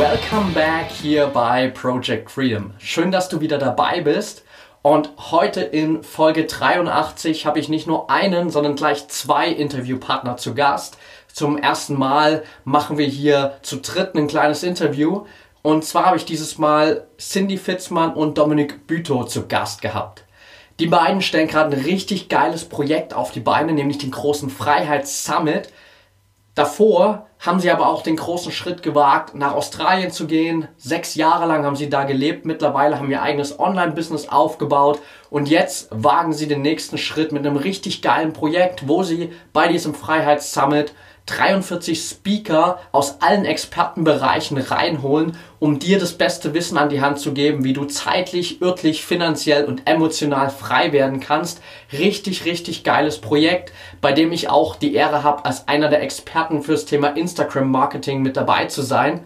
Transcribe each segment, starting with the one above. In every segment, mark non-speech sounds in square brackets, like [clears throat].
Welcome back hier bei Project Freedom. Schön, dass du wieder dabei bist. Und heute in Folge 83 habe ich nicht nur einen, sondern gleich zwei Interviewpartner zu Gast. Zum ersten Mal machen wir hier zu dritt ein kleines Interview. Und zwar habe ich dieses Mal Cindy Fitzmann und Dominik Bütow zu Gast gehabt. Die beiden stellen gerade ein richtig geiles Projekt auf die Beine, nämlich den großen Freiheits Summit. Davor haben sie aber auch den großen Schritt gewagt, nach Australien zu gehen. Sechs Jahre lang haben sie da gelebt. Mittlerweile haben ihr eigenes Online-Business aufgebaut. Und jetzt wagen sie den nächsten Schritt mit einem richtig geilen Projekt, wo sie bei diesem Freiheitssummit 43 Speaker aus allen Expertenbereichen reinholen, um dir das beste Wissen an die Hand zu geben, wie du zeitlich, örtlich, finanziell und emotional frei werden kannst. Richtig, richtig geiles Projekt, bei dem ich auch die Ehre habe, als einer der Experten fürs Thema Instagram Marketing mit dabei zu sein.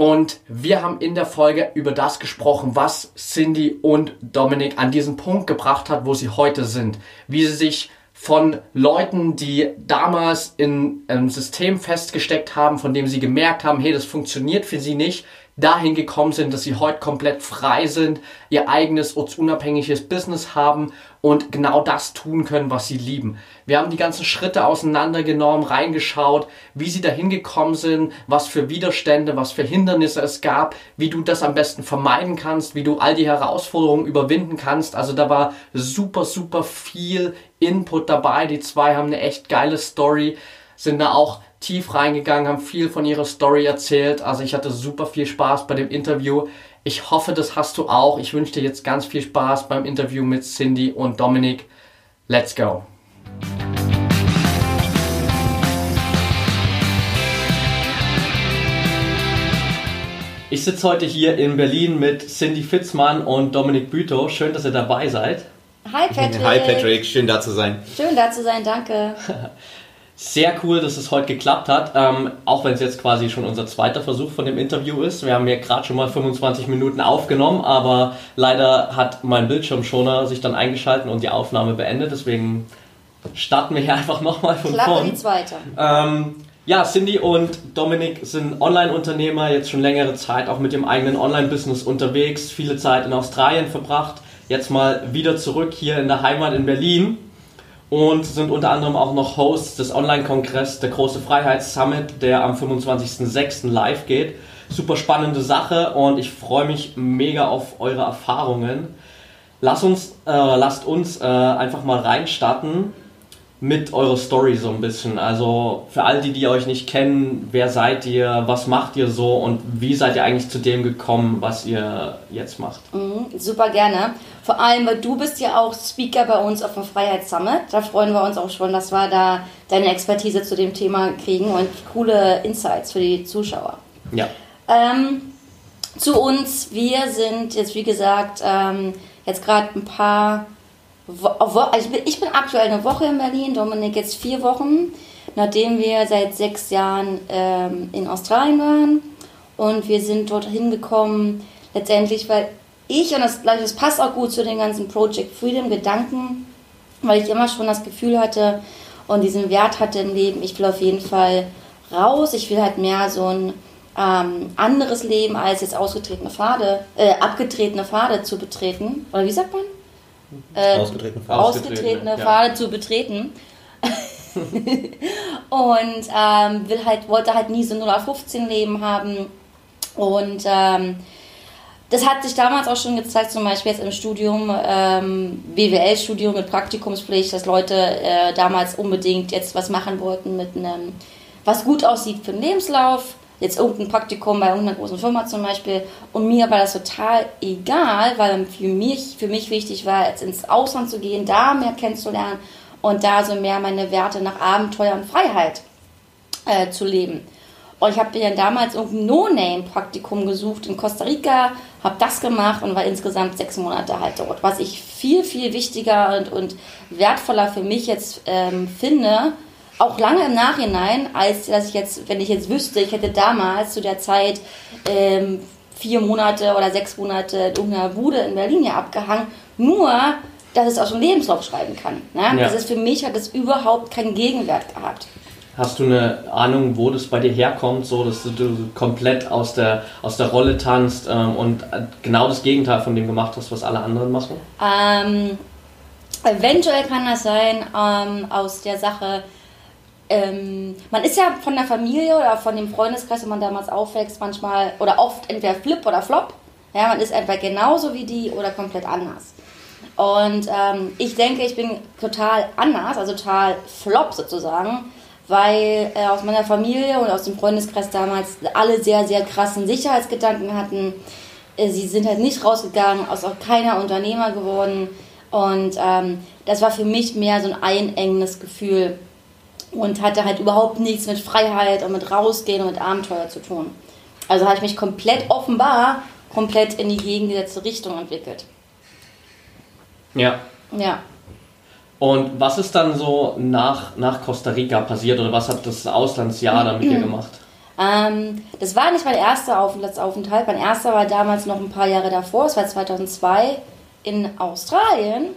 Und wir haben in der Folge über das gesprochen, was Cindy und Dominik an diesen Punkt gebracht hat, wo sie heute sind. Wie sie sich von Leuten, die damals in einem System festgesteckt haben, von dem sie gemerkt haben, hey, das funktioniert für sie nicht, dahin gekommen sind, dass sie heute komplett frei sind, ihr eigenes ortsunabhängiges Business haben und genau das tun können, was sie lieben. Wir haben die ganzen Schritte auseinandergenommen, reingeschaut, wie sie dahin gekommen sind, was für Widerstände, was für Hindernisse es gab, wie du das am besten vermeiden kannst, wie du all die Herausforderungen überwinden kannst. Also da war super, super viel Input dabei. Die zwei haben eine echt geile Story, sind da auch tief reingegangen, haben viel von ihrer Story erzählt. Also ich hatte super viel Spaß bei dem Interview. Ich hoffe, das hast du auch. Ich wünsche dir jetzt ganz viel Spaß beim Interview mit Cindy und Dominik. Let's go! Ich sitze heute hier in Berlin mit Cindy Fitzmann und Dominik Bütow. Schön, dass ihr dabei seid. Hi Patrick. Hi Patrick, schön da zu sein. Schön da zu sein, danke. [laughs] Sehr cool, dass es heute geklappt hat, ähm, auch wenn es jetzt quasi schon unser zweiter Versuch von dem Interview ist. Wir haben ja gerade schon mal 25 Minuten aufgenommen, aber leider hat mein Bildschirmschoner sich dann eingeschaltet und die Aufnahme beendet. Deswegen starten wir hier [laughs] einfach nochmal von Klappe vorn. die zweite. Ähm, ja, Cindy und Dominik sind Online-Unternehmer, jetzt schon längere Zeit auch mit dem eigenen Online-Business unterwegs, viele Zeit in Australien verbracht, jetzt mal wieder zurück hier in der Heimat in Berlin und sind unter anderem auch noch Hosts des Online-Kongresses der Große Freiheits-Summit, der am 25.06. live geht. Super spannende Sache und ich freue mich mega auf eure Erfahrungen. Lass uns, äh, lasst uns äh, einfach mal reinstarten mit eurer Story so ein bisschen. Also für all die, die euch nicht kennen, wer seid ihr, was macht ihr so und wie seid ihr eigentlich zu dem gekommen, was ihr jetzt macht? Mhm, super gerne. Vor allem, weil du bist ja auch Speaker bei uns auf dem Freiheitssummit. Da freuen wir uns auch schon, dass wir da deine Expertise zu dem Thema kriegen und coole Insights für die Zuschauer. Ja. Ähm, zu uns, wir sind jetzt wie gesagt ähm, jetzt gerade ein paar also ich, bin, aktuell eine Woche in Berlin, Dominik jetzt vier Wochen, nachdem wir seit sechs Jahren ähm, in Australien waren und wir sind dort hingekommen, letztendlich, weil ich, und das, das passt auch gut zu den ganzen Project Freedom Gedanken, weil ich immer schon das Gefühl hatte und diesen Wert hatte im Leben, ich will auf jeden Fall raus, ich will halt mehr so ein ähm, anderes Leben als jetzt ausgetretene Pfade, äh, abgetretene Pfade zu betreten. Oder wie sagt man? Äh, Ausgetretene Pfade. Ausgetretene ja. Pfade zu betreten. und ähm, will halt, wollte halt nie so ein 0815 Leben haben. Und ähm, das hat sich damals auch schon gezeigt, zum Beispiel jetzt im Studium, ähm, BWL-Studium mit Praktikumspflicht, dass Leute äh, damals unbedingt jetzt was machen wollten mit einem, was gut aussieht für den Lebenslauf. Jetzt irgendein Praktikum bei irgendeiner großen Firma zum Beispiel. Und mir war das total egal, weil für mich, für mich wichtig war, jetzt ins Ausland zu gehen, da mehr kennenzulernen und da so mehr meine Werte nach Abenteuer und Freiheit äh, zu leben. Und ich habe mir dann damals irgendein No-Name-Praktikum gesucht in Costa Rica, habe das gemacht und war insgesamt sechs Monate halt dort. Was ich viel, viel wichtiger und, und wertvoller für mich jetzt ähm, finde, auch lange im Nachhinein, als dass ich jetzt, wenn ich jetzt wüsste, ich hätte damals zu der Zeit ähm, vier Monate oder sechs Monate in irgendeiner Bude in Berlin hier abgehangen, nur, dass es aus dem Lebenslauf schreiben kann. Ne? Ja. Das ist für mich, hat es überhaupt keinen Gegenwert gehabt. Hast du eine Ahnung, wo das bei dir herkommt, so dass du komplett aus der, aus der Rolle tanzt ähm, und genau das Gegenteil von dem gemacht hast, was alle anderen machen? Ähm, eventuell kann das sein ähm, aus der Sache, ähm, man ist ja von der Familie oder von dem Freundeskreis, wo man damals aufwächst, manchmal oder oft entweder Flip oder Flop. Ja, man ist entweder genauso wie die oder komplett anders. Und ähm, ich denke, ich bin total anders, also total Flop sozusagen weil äh, aus meiner Familie und aus dem Freundeskreis damals alle sehr, sehr krassen Sicherheitsgedanken hatten. Äh, sie sind halt nicht rausgegangen, aus auch keiner Unternehmer geworden. Und ähm, das war für mich mehr so ein einengendes Gefühl und hatte halt überhaupt nichts mit Freiheit und mit Rausgehen und mit Abenteuer zu tun. Also habe ich mich komplett offenbar komplett in die gegengesetzte Richtung entwickelt. Ja. Ja. Und was ist dann so nach, nach Costa Rica passiert oder was hat das Auslandsjahr dann mit dir gemacht? Ähm, das war nicht mein erster Aufenthaltsaufenthalt. Mein erster war damals noch ein paar Jahre davor. Es war 2002 in Australien,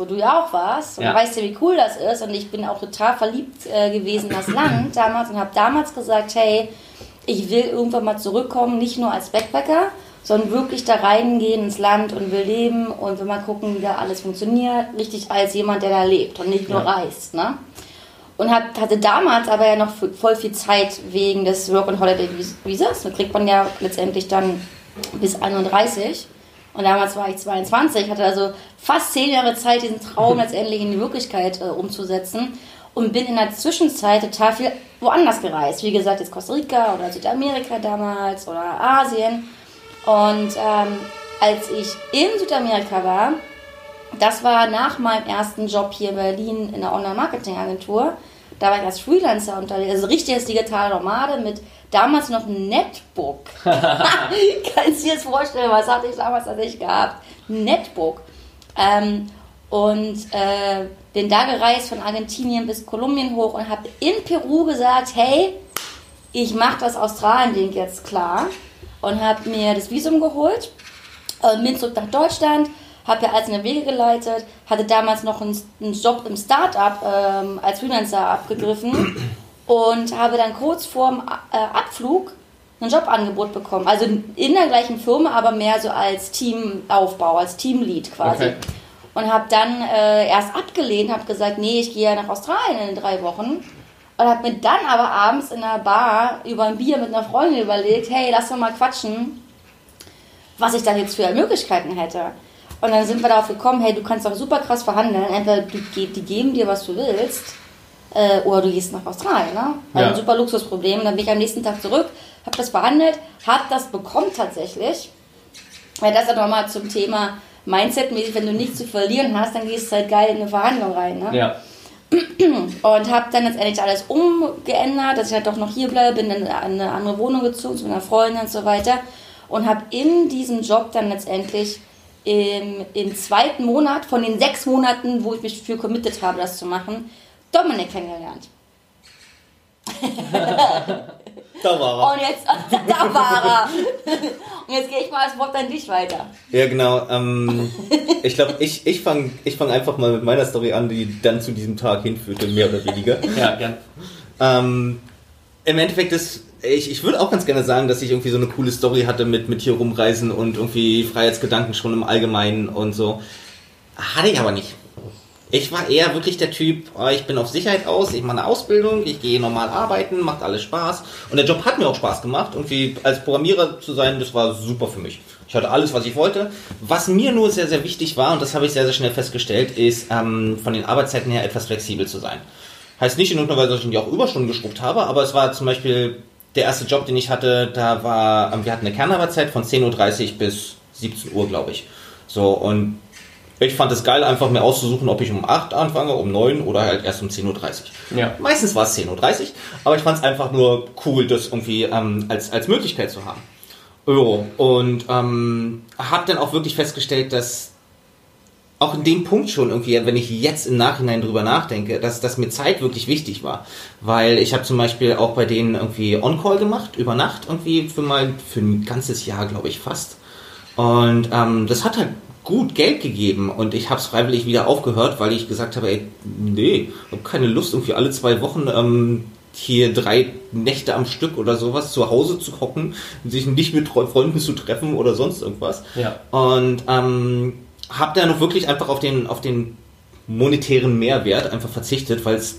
wo du ja auch warst. Und ja. weißt ja, wie cool das ist. Und ich bin auch total verliebt äh, gewesen in das Land [clears throat] damals und habe damals gesagt, hey, ich will irgendwann mal zurückkommen, nicht nur als Backpacker, sondern wirklich da reingehen ins Land und will leben und will mal gucken, wie da alles funktioniert, richtig als jemand, der da lebt und nicht nur ja. reist. Ne? Und hat, hatte damals aber ja noch voll viel Zeit wegen des Work and Holiday Visas. Da kriegt man ja letztendlich dann bis 31. Und damals war ich 22, hatte also fast zehn Jahre Zeit, diesen Traum [laughs] letztendlich in die Wirklichkeit äh, umzusetzen. Und bin in der Zwischenzeit total viel woanders gereist. Wie gesagt, jetzt Costa Rica oder Südamerika damals oder Asien. Und ähm, als ich in Südamerika war, das war nach meinem ersten Job hier in Berlin in der Online-Marketing-Agentur. Da war ich als Freelancer unterwegs, also richtig als digitale Nomade mit damals noch einem Netbook. [laughs] [laughs] Kannst du dir das vorstellen, was hatte ich damals nicht gehabt? Netbook. Ähm, und äh, bin da gereist von Argentinien bis Kolumbien hoch und habe in Peru gesagt, hey, ich mache das Australien-Ding jetzt klar und habe mir das Visum geholt, äh, bin zurück nach Deutschland, habe ja einzelne Wege geleitet, hatte damals noch einen, einen Job im Startup ähm, als Freelancer abgegriffen [clears throat] und habe dann kurz vorm äh, Abflug ein Jobangebot bekommen. Also in der gleichen Firma, aber mehr so als Teamaufbau, als Teamlead quasi. Okay. Und habe dann äh, erst abgelehnt, habe gesagt, nee, ich gehe ja nach Australien in drei Wochen. Und habe mir dann aber abends in der Bar über ein Bier mit einer Freundin überlegt, hey, lass doch mal quatschen, was ich da jetzt für Möglichkeiten hätte. Und dann sind wir darauf gekommen, hey, du kannst doch super krass verhandeln. Entweder du, die geben dir, was du willst, äh, oder du gehst nach Australien. Ne? Ja. Ein super Luxusproblem. Dann bin ich am nächsten Tag zurück, habe das verhandelt, habe das bekommen tatsächlich. Weil das ist nochmal zum Thema Mindset-mäßig, wenn du nichts zu verlieren hast, dann gehst du halt geil in eine Verhandlung rein. Ne? Ja und habe dann letztendlich alles umgeändert, dass ich halt doch noch hier bleibe, bin in eine andere Wohnung gezogen zu meiner Freundin und so weiter und habe in diesem Job dann letztendlich im, im zweiten Monat von den sechs Monaten, wo ich mich für committed habe, das zu machen, Dominik kennengelernt. [laughs] Da war er. Und jetzt, [laughs] da war er. Und jetzt gehe ich mal das Wort an dich weiter. Ja, genau. Ähm, ich glaube, ich, ich fange ich fang einfach mal mit meiner Story an, die dann zu diesem Tag hinführte, mehr oder weniger. Ja, gern. Ähm, Im Endeffekt ist, ich, ich würde auch ganz gerne sagen, dass ich irgendwie so eine coole Story hatte mit, mit hier rumreisen und irgendwie Freiheitsgedanken schon im Allgemeinen und so. Hatte ich aber nicht. Ich war eher wirklich der Typ, oh, ich bin auf Sicherheit aus, ich mache eine Ausbildung, ich gehe normal arbeiten, macht alles Spaß. Und der Job hat mir auch Spaß gemacht. Irgendwie als Programmierer zu sein, das war super für mich. Ich hatte alles, was ich wollte. Was mir nur sehr, sehr wichtig war, und das habe ich sehr, sehr schnell festgestellt, ist ähm, von den Arbeitszeiten her etwas flexibel zu sein. Heißt nicht in irgendeiner Weise, dass ich irgendwie auch Überstunden geschrubbt habe, aber es war zum Beispiel der erste Job, den ich hatte, da war, ähm, wir hatten eine Kernarbeitszeit von 10.30 Uhr bis 17 Uhr, glaube ich. So, und Ich fand es geil, einfach mir auszusuchen, ob ich um 8 anfange, um 9 oder halt erst um 10.30 Uhr. Ja. Meistens war es 10.30 Uhr, aber ich fand es einfach nur cool, das irgendwie ähm, als, als Möglichkeit zu haben. Jo, und ähm, habe dann auch wirklich festgestellt, dass auch in dem Punkt schon irgendwie, wenn ich jetzt im Nachhinein drüber nachdenke, dass, dass mir Zeit wirklich wichtig war. Weil ich habe zum Beispiel auch bei denen irgendwie On-Call gemacht, über Nacht irgendwie für mal, für ein ganzes Jahr, glaube ich, fast. Und ähm, das hat halt gut Geld gegeben und ich habe es freiwillig wieder aufgehört, weil ich gesagt habe, ey, nee, ich habe keine Lust, irgendwie alle zwei Wochen ähm, hier drei Nächte am Stück oder sowas zu Hause zu hocken, sich nicht mit Freunden zu treffen oder sonst irgendwas. Ja. Und ähm, habe da noch wirklich einfach auf den, auf den monetären Mehrwert einfach verzichtet, weil es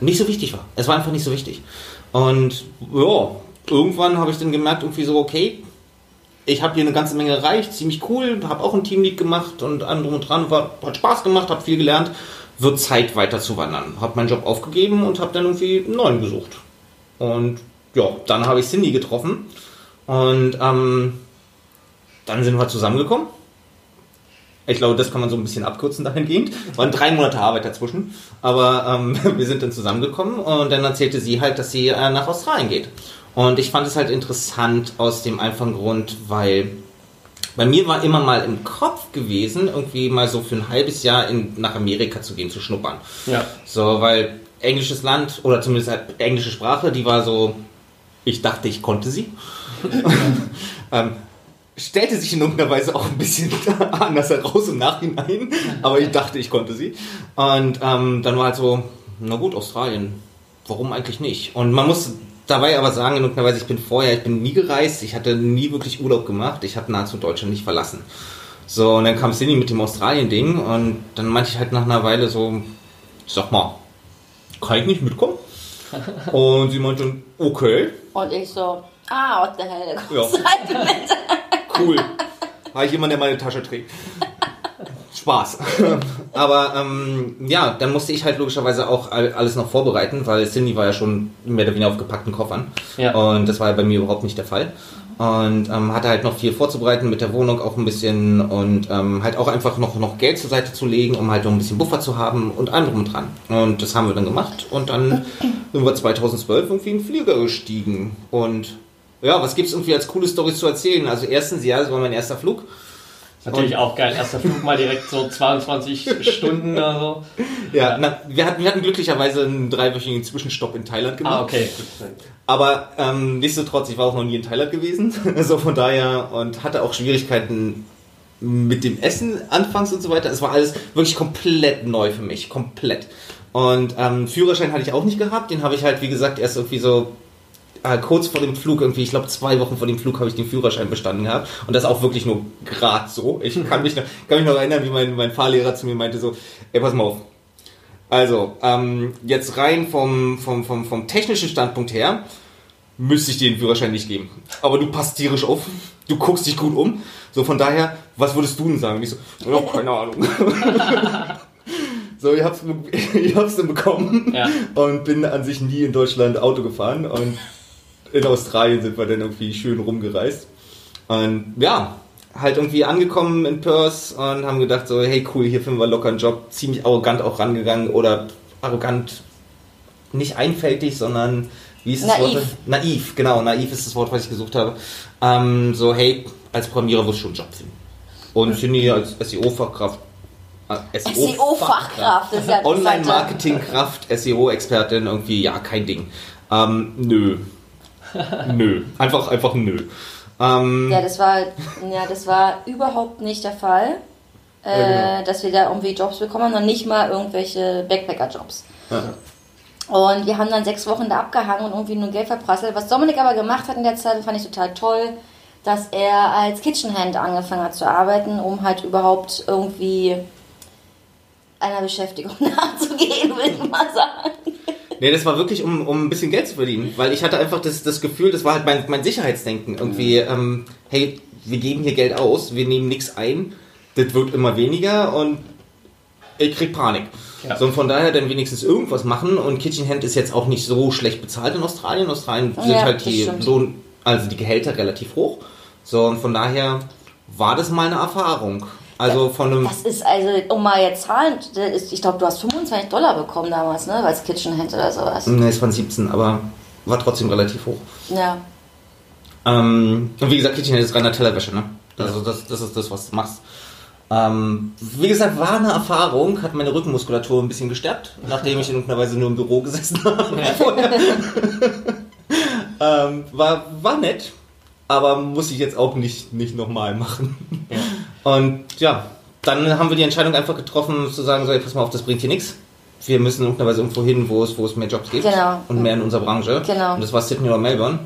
nicht so wichtig war. Es war einfach nicht so wichtig. Und ja, irgendwann habe ich dann gemerkt, irgendwie so, okay, ich habe hier eine ganze Menge erreicht, ziemlich cool, habe auch ein Teamlead gemacht und drum und dran, war, hat Spaß gemacht, habe viel gelernt, wird Zeit weiter zu wandern. Habe meinen Job aufgegeben und habe dann irgendwie einen neuen gesucht. Und ja, dann habe ich Cindy getroffen und ähm, dann sind wir zusammengekommen. Ich glaube, das kann man so ein bisschen abkürzen dahingehend. Waren drei Monate Arbeit dazwischen, aber ähm, [laughs] wir sind dann zusammengekommen und dann erzählte sie halt, dass sie äh, nach Australien geht. Und ich fand es halt interessant aus dem einfachen Grund, weil bei mir war immer mal im Kopf gewesen, irgendwie mal so für ein halbes Jahr in, nach Amerika zu gehen, zu schnuppern. Ja. So, weil englisches Land oder zumindest halt englische Sprache, die war so, ich dachte, ich konnte sie. [laughs] [laughs] ähm, stellte sich in irgendeiner Weise auch ein bisschen [laughs] anders heraus im Nachhinein, aber ich dachte, ich konnte sie. Und ähm, dann war halt so, na gut, Australien, warum eigentlich nicht? Und man muss dabei aber sagen, in irgendeiner Weise, ich bin vorher, ich bin nie gereist, ich hatte nie wirklich Urlaub gemacht, ich habe nahezu Deutschland nicht verlassen. So, und dann kam Cindy mit dem Australien-Ding und dann meinte ich halt nach einer Weile so, sag mal, kann ich nicht mitkommen? [laughs] Und sie meinte, okay, Und ich so, ah, what the hell, Ja. [laughs] seid ihr mit? Cool. Habe ich jemanden, der meine Tasche trägt. Spaß. [laughs] Aber ähm, ja, dann musste ich halt logischerweise auch all- alles noch vorbereiten, weil Cindy war ja schon mehr oder weniger auf gepackten Koffern. Ja. Und das war ja bei mir überhaupt nicht der Fall. Und ähm, hatte halt noch viel vorzubereiten mit der Wohnung auch ein bisschen und ähm, halt auch einfach noch, noch Geld zur Seite zu legen, um halt noch ein bisschen Buffer zu haben und allem drum und dran. Und das haben wir dann gemacht und dann sind wir 2012 irgendwie in den Flieger gestiegen. Und ja, was gibt's irgendwie als coole Stories zu erzählen? Also erstens, ja, das war mein erster Flug. Natürlich auch geil. Erster Flug mal direkt so 22 [laughs] Stunden oder so. Ja, Na, wir, hatten, wir hatten glücklicherweise einen dreiwöchigen Zwischenstopp in Thailand gemacht. Ah, okay. Aber ähm, nichtsdestotrotz, ich war auch noch nie in Thailand gewesen. [laughs] so von daher und hatte auch Schwierigkeiten mit dem Essen anfangs und so weiter. Es war alles wirklich komplett neu für mich. Komplett. Und ähm, Führerschein hatte ich auch nicht gehabt. Den habe ich halt, wie gesagt, erst irgendwie so äh, kurz vor dem Flug, irgendwie, ich glaube zwei Wochen vor dem Flug habe ich den Führerschein bestanden gehabt. Und das auch wirklich nur gerade so. Ich kann mich, noch, kann mich noch erinnern, wie mein, mein Fahrlehrer zu mir meinte so, ey, pass mal auf. Also, ähm, jetzt rein vom, vom, vom, vom technischen Standpunkt her, müsste ich dir den Führerschein nicht geben. Aber du passt tierisch auf, du guckst dich gut um. So, von daher, was würdest du denn sagen? Und ich so, ja, keine Ahnung. [laughs] so, ich hab's, [laughs] ich hab's dann bekommen Ja. und bin an sich nie in Deutschland Auto gefahren und in Australien sind wir dann irgendwie schön rumgereist. Und ja, halt irgendwie angekommen in Perth und haben gedacht so, hey cool, hier finden wir locker einen Job. Ziemlich arrogant auch rangegangen oder arrogant, nicht einfältig, sondern wie ist das Naiv. Wort? Naiv, genau, naiv ist das Wort, was ich gesucht habe. Ähm, so, hey, als Programmierer wirst du schon einen Job finden. Und Cindy als SEO-Fachkraft. Äh, SEO-Fachkraft, das ist ja. Online-Marketing-Kraft, SEO-Expertin, irgendwie, ja, kein Ding. Ähm, nö. [laughs] nö. Einfach, einfach nö. Ähm, Ja, das war, ja, das war überhaupt nicht der Fall, äh, Ja, genau. dass wir da irgendwie Jobs bekommen haben, noch nicht mal irgendwelche Backpacker-Jobs. ja. Und wir haben dann sechs Wochen da abgehangen und irgendwie nur Geld verprasselt. Was Dominik aber gemacht hat in der Zeit, fand ich total toll, dass er als Kitchenhand angefangen hat zu arbeiten, um halt überhaupt irgendwie einer Beschäftigung [laughs] nachzugehen, würde ich mal sagen. Nee, das war wirklich, um, um ein bisschen Geld zu verdienen. Weil ich hatte einfach das, das Gefühl, das war halt mein, mein Sicherheitsdenken. Irgendwie, ähm, hey, wir geben hier Geld aus, wir nehmen nichts ein, das wird immer weniger und ich krieg Panik. Ja. So, und von daher dann wenigstens irgendwas machen und Kitchen Hand ist jetzt auch nicht so schlecht bezahlt in Australien. In Australien sind Ja, halt die. Lohn, also die Gehälter relativ hoch. So, und von daher war das mal eine Erfahrung. Also von einem. Das ist also, um mal jetzt Zahlen, ich glaube, du hast 25 Dollar bekommen damals, ne? Als Kitchenhand oder sowas. Ne, es waren 17, aber war trotzdem relativ hoch. Ja. Ähm, und wie gesagt, KitchenAid ist reiner Tellerwäsche, ne? Also das, das ist das, was du machst. Ähm, wie gesagt, war eine Erfahrung, hat meine Rückenmuskulatur ein bisschen gestärkt, [laughs] nachdem ich in irgendeiner Weise nur im Büro gesessen [laughs] habe. [laughs] ähm, war, war nett, aber muss ich jetzt auch nicht, nicht nochmal machen. Und ja, dann haben wir die Entscheidung einfach getroffen, zu sagen, so, ey, pass mal auf, das bringt hier nichts. Wir müssen in irgendeiner Weise irgendwo hin, wo es, wo es mehr Jobs gibt Genau. und mehr in unserer Branche. Genau. Und das war Sydney oder Melbourne.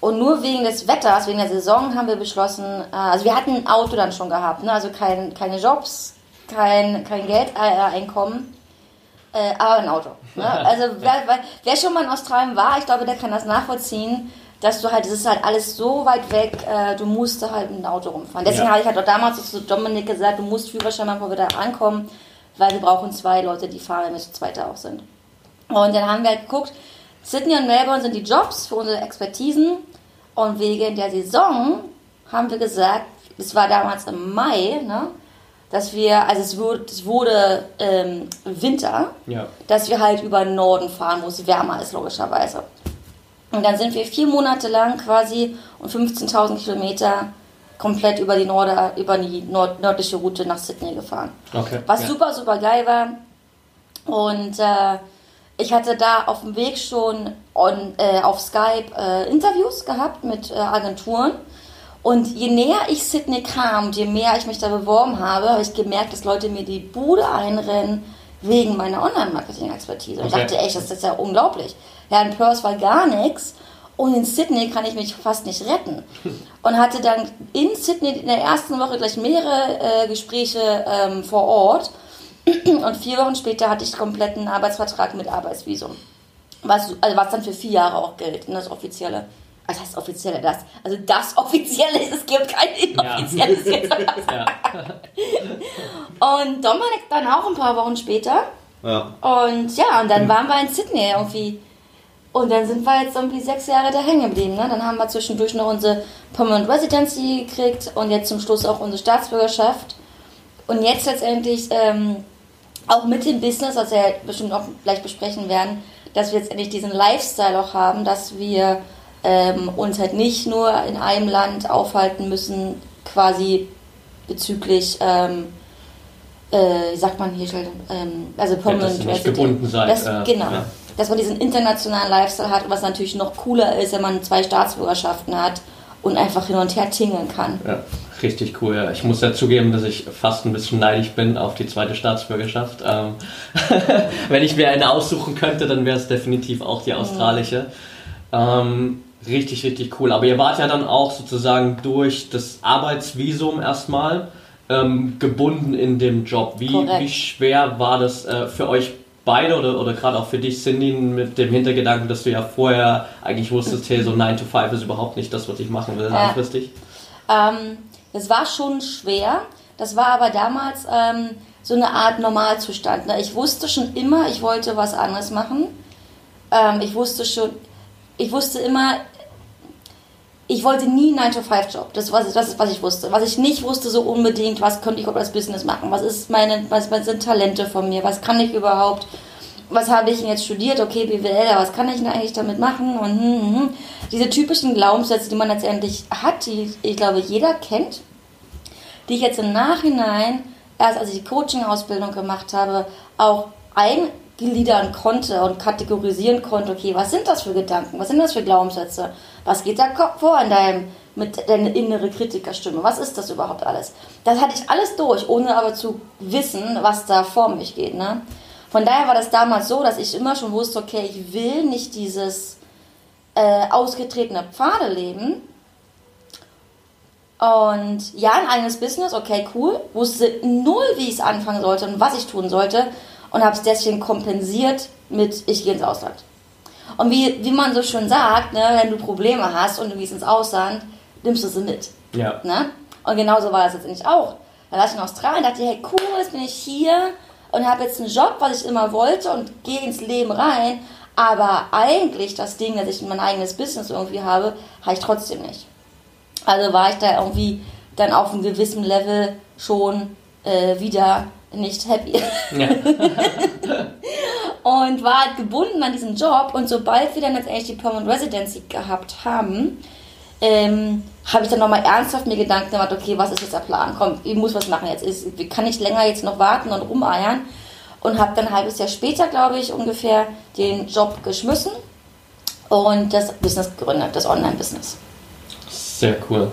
Und nur wegen des Wetters, wegen der Saison haben wir beschlossen, äh, also wir hatten ein Auto dann schon gehabt, ne? also kein, keine Jobs, kein, kein Geldeinkommen, äh, aber ein Auto. Ne? [laughs] Also wer, wer schon mal in Australien war, ich glaube, der kann das nachvollziehen, dass du halt, es ist halt alles so weit weg, äh, du musst da halt mit dem Auto rumfahren. Deswegen Ja. habe ich halt auch damals zu Dominik gesagt, du musst Führerschein machen, bevor wir da ankommen, weil wir brauchen zwei Leute, die fahren, wenn wir zu zweit auch sind. Und dann haben wir halt geguckt, Sydney und Melbourne sind die Jobs für unsere Expertisen. Und wegen der Saison haben wir gesagt, es war damals im Mai, ne, dass wir, also es wurde, es wurde ähm, Winter, Ja. dass wir halt über den Norden fahren, wo es wärmer ist, logischerweise. Und dann sind wir vier Monate lang quasi und 15.000 Kilometer komplett über die, Norde, über die nord nördliche Route nach Sydney gefahren. Okay. Was ja. super, super geil war. Und äh, ich hatte da auf dem Weg schon on, äh, auf Skype äh, Interviews gehabt mit äh, Agenturen. Und je näher ich Sydney kam und je mehr ich mich da beworben habe, habe ich gemerkt, dass Leute mir die Bude einrennen wegen meiner Online-Marketing-Expertise. Und ich Okay. dachte, echt, das ist ja unglaublich. Ja, in Perth war gar nichts. Und in Sydney kann ich mich fast nicht retten. Und hatte dann in Sydney in der ersten Woche gleich mehrere äh, Gespräche ähm, vor Ort. Und vier Wochen später hatte ich kompletten Arbeitsvertrag mit Arbeitsvisum. Was, also was dann für vier Jahre auch gilt, ne, das offizielle. Was heißt offizielle das? Also das offizielle ist, es gibt kein inoffizielles [laughs] jetzt. Ja. Und Dominik dann auch ein paar Wochen später. Ja. Und ja, und dann waren wir in Sydney irgendwie. Und dann sind wir jetzt irgendwie sechs Jahre da hängen geblieben. Ne? Dann haben wir zwischendurch noch unsere Permanent Residency gekriegt und jetzt zum Schluss auch unsere Staatsbürgerschaft. Und jetzt letztendlich ähm, auch mit dem Business, was wir ja bestimmt auch gleich besprechen werden, dass wir jetzt endlich diesen Lifestyle auch haben, dass wir ähm, uns halt nicht nur in einem Land aufhalten müssen, quasi bezüglich, ähm, äh, wie sagt man hier, ähm, also Permanent dass ihr nicht gebunden seid, Das, äh, genau. ja. Dass man diesen internationalen Lifestyle hat, was natürlich noch cooler ist, wenn man zwei Staatsbürgerschaften hat und einfach hin und her tingeln kann. Ja, richtig cool. Ja. Ich muss ja zugeben, dass ich fast ein bisschen neidisch bin auf die zweite Staatsbürgerschaft. Ähm, [laughs] wenn ich mir eine aussuchen könnte, dann wäre es definitiv auch die australische. Ähm, richtig, richtig cool. Aber ihr wart ja dann auch sozusagen durch das Arbeitsvisum erstmal ähm, gebunden in dem Job. Wie, Korrekt. wie schwer war das äh, für euch beide oder, oder gerade auch für dich, Cindy, mit dem Hintergedanken, dass du ja vorher eigentlich wusstest, hey, so 9 to 5 ist überhaupt nicht das, was ich machen will, Ja. langfristig? Ähm, das war schon schwer. Das war aber damals ähm, so eine Art Normalzustand. Ne? Ich wusste schon immer, ich wollte was anderes machen. Ähm, ich wusste schon, ich wusste immer, ich wollte nie einen 9-to-5-Job. Das, was, das ist, was ich wusste. Was ich nicht wusste so unbedingt, was könnte ich überhaupt als Business machen? Was, ist meine, was, was sind Talente von mir? Was kann ich überhaupt? Was habe ich denn jetzt studiert? Okay, BWL, was kann ich denn eigentlich damit machen? Und hm, hm, hm. diese typischen Glaubenssätze, die man letztendlich hat, die ich glaube jeder kennt, die ich jetzt im Nachhinein, erst als ich die Coaching-Ausbildung gemacht habe, auch eingliedern konnte und kategorisieren konnte, okay, was sind das für Gedanken, was sind das für Glaubenssätze, was geht da vor in deinem, mit deiner innere Kritikerstimme, was ist das überhaupt alles? Das hatte ich alles durch, ohne aber zu wissen, was da vor mich geht, ne? Von daher war das damals so, dass ich immer schon wusste, okay, ich will nicht dieses äh, ausgetretene Pfade leben, und ja, ein eigenes Business, okay, cool. Wusste null, wie ich es anfangen sollte und was ich tun sollte. Und habe es deswegen kompensiert mit, ich gehe ins Ausland. Und wie, wie man so schön sagt, ne, wenn du Probleme hast und du gehst ins Ausland, nimmst du sie mit. Ja. Ne? Und genauso war das letztendlich auch. Da war ich in Australien dachte, hey cool, jetzt bin ich hier und habe jetzt einen Job, was ich immer wollte und gehe ins Leben rein. Aber eigentlich das Ding, dass ich mein eigenes Business irgendwie habe, habe ich trotzdem nicht. Also war ich da irgendwie dann auf einem gewissen Level schon äh, wieder nicht happy. Ja. [laughs] und war halt gebunden an diesen Job. Und sobald wir dann letztendlich die Permanent Residency gehabt haben, ähm, habe ich dann nochmal ernsthaft mir Gedanken gemacht, okay, was ist jetzt der Plan? Komm, ich muss was machen jetzt. Ich kann nicht länger jetzt noch warten und rumeiern. Und habe dann ein halbes Jahr später, glaube ich, ungefähr den Job geschmissen und das Business gegründet, das Online-Business. Sehr cool.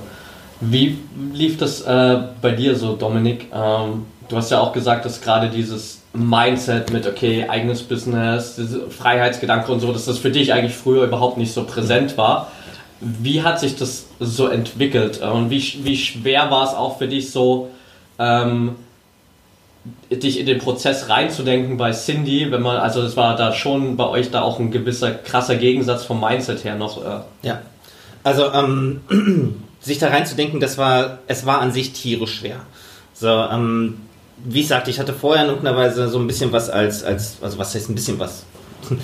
Wie lief das äh, bei dir so, Dominik? Ähm, du hast ja auch gesagt, dass gerade dieses Mindset mit, okay, eigenes Business, Freiheitsgedanke und so, dass das für dich eigentlich früher überhaupt nicht so präsent war. Wie hat sich das so entwickelt und wie, wie schwer war es auch für dich so, ähm, dich in den Prozess reinzudenken bei Cindy, wenn man, also es war da schon bei euch da auch ein gewisser krasser Gegensatz vom Mindset her noch. Äh. Ja, also ähm, [clears throat] sich da reinzudenken, das war, es war an sich tierisch schwer. So, ähm, wie ich sagte, ich hatte vorher in irgendeiner Weise so ein bisschen was als, als also was heißt ein bisschen was? [laughs]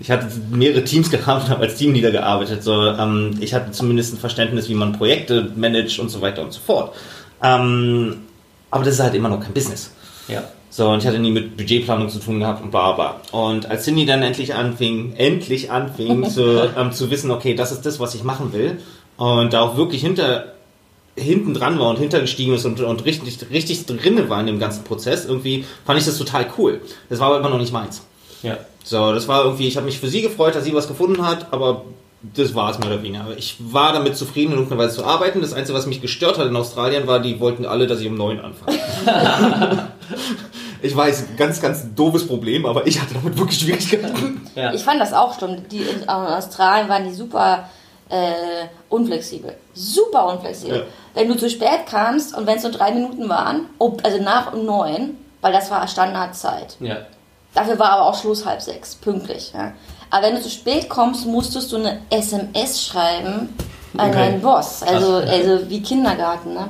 ich hatte mehrere Teams gehabt und [laughs] habe als Teamleader gearbeitet. So, ähm, ich hatte zumindest ein Verständnis, wie man Projekte managt und so weiter und so fort. Ähm, aber das ist halt immer noch kein Business. Ja. So, und ich hatte nie mit Budgetplanung zu tun gehabt und bla bla. Und als Cindy dann endlich anfing, endlich anfing [laughs] zu, ähm, zu wissen, okay, das ist das, was ich machen will, und da auch wirklich hinter, hinten dran war und hintergestiegen ist und, und richtig, richtig drinne war in dem ganzen Prozess, irgendwie fand ich das total cool. Das war aber immer noch nicht meins. Ja. So, das war irgendwie, ich habe mich für sie gefreut, dass sie was gefunden hat, aber das war es mehr oder weniger. Ich war damit zufrieden, in irgendeiner Weise zu arbeiten. Das Einzige, was mich gestört hat in Australien, war, die wollten alle, dass ich um neun anfange. [laughs] ich weiß, ganz, ganz doofes Problem, aber ich hatte damit wirklich Schwierigkeiten. Ja. Ich fand das auch schon. Die in Australien waren die super äh, unflexibel. Super unflexibel. Ja. Wenn du zu spät kamst und wenn es nur drei Minuten waren, also nach um neun, weil das war Standardzeit. Ja. Dafür war aber auch Schluss halb sechs, pünktlich. Ja. Aber wenn du zu spät kommst, musstest du eine SMS schreiben an okay. deinen Boss. Also, also wie Kindergarten, ne?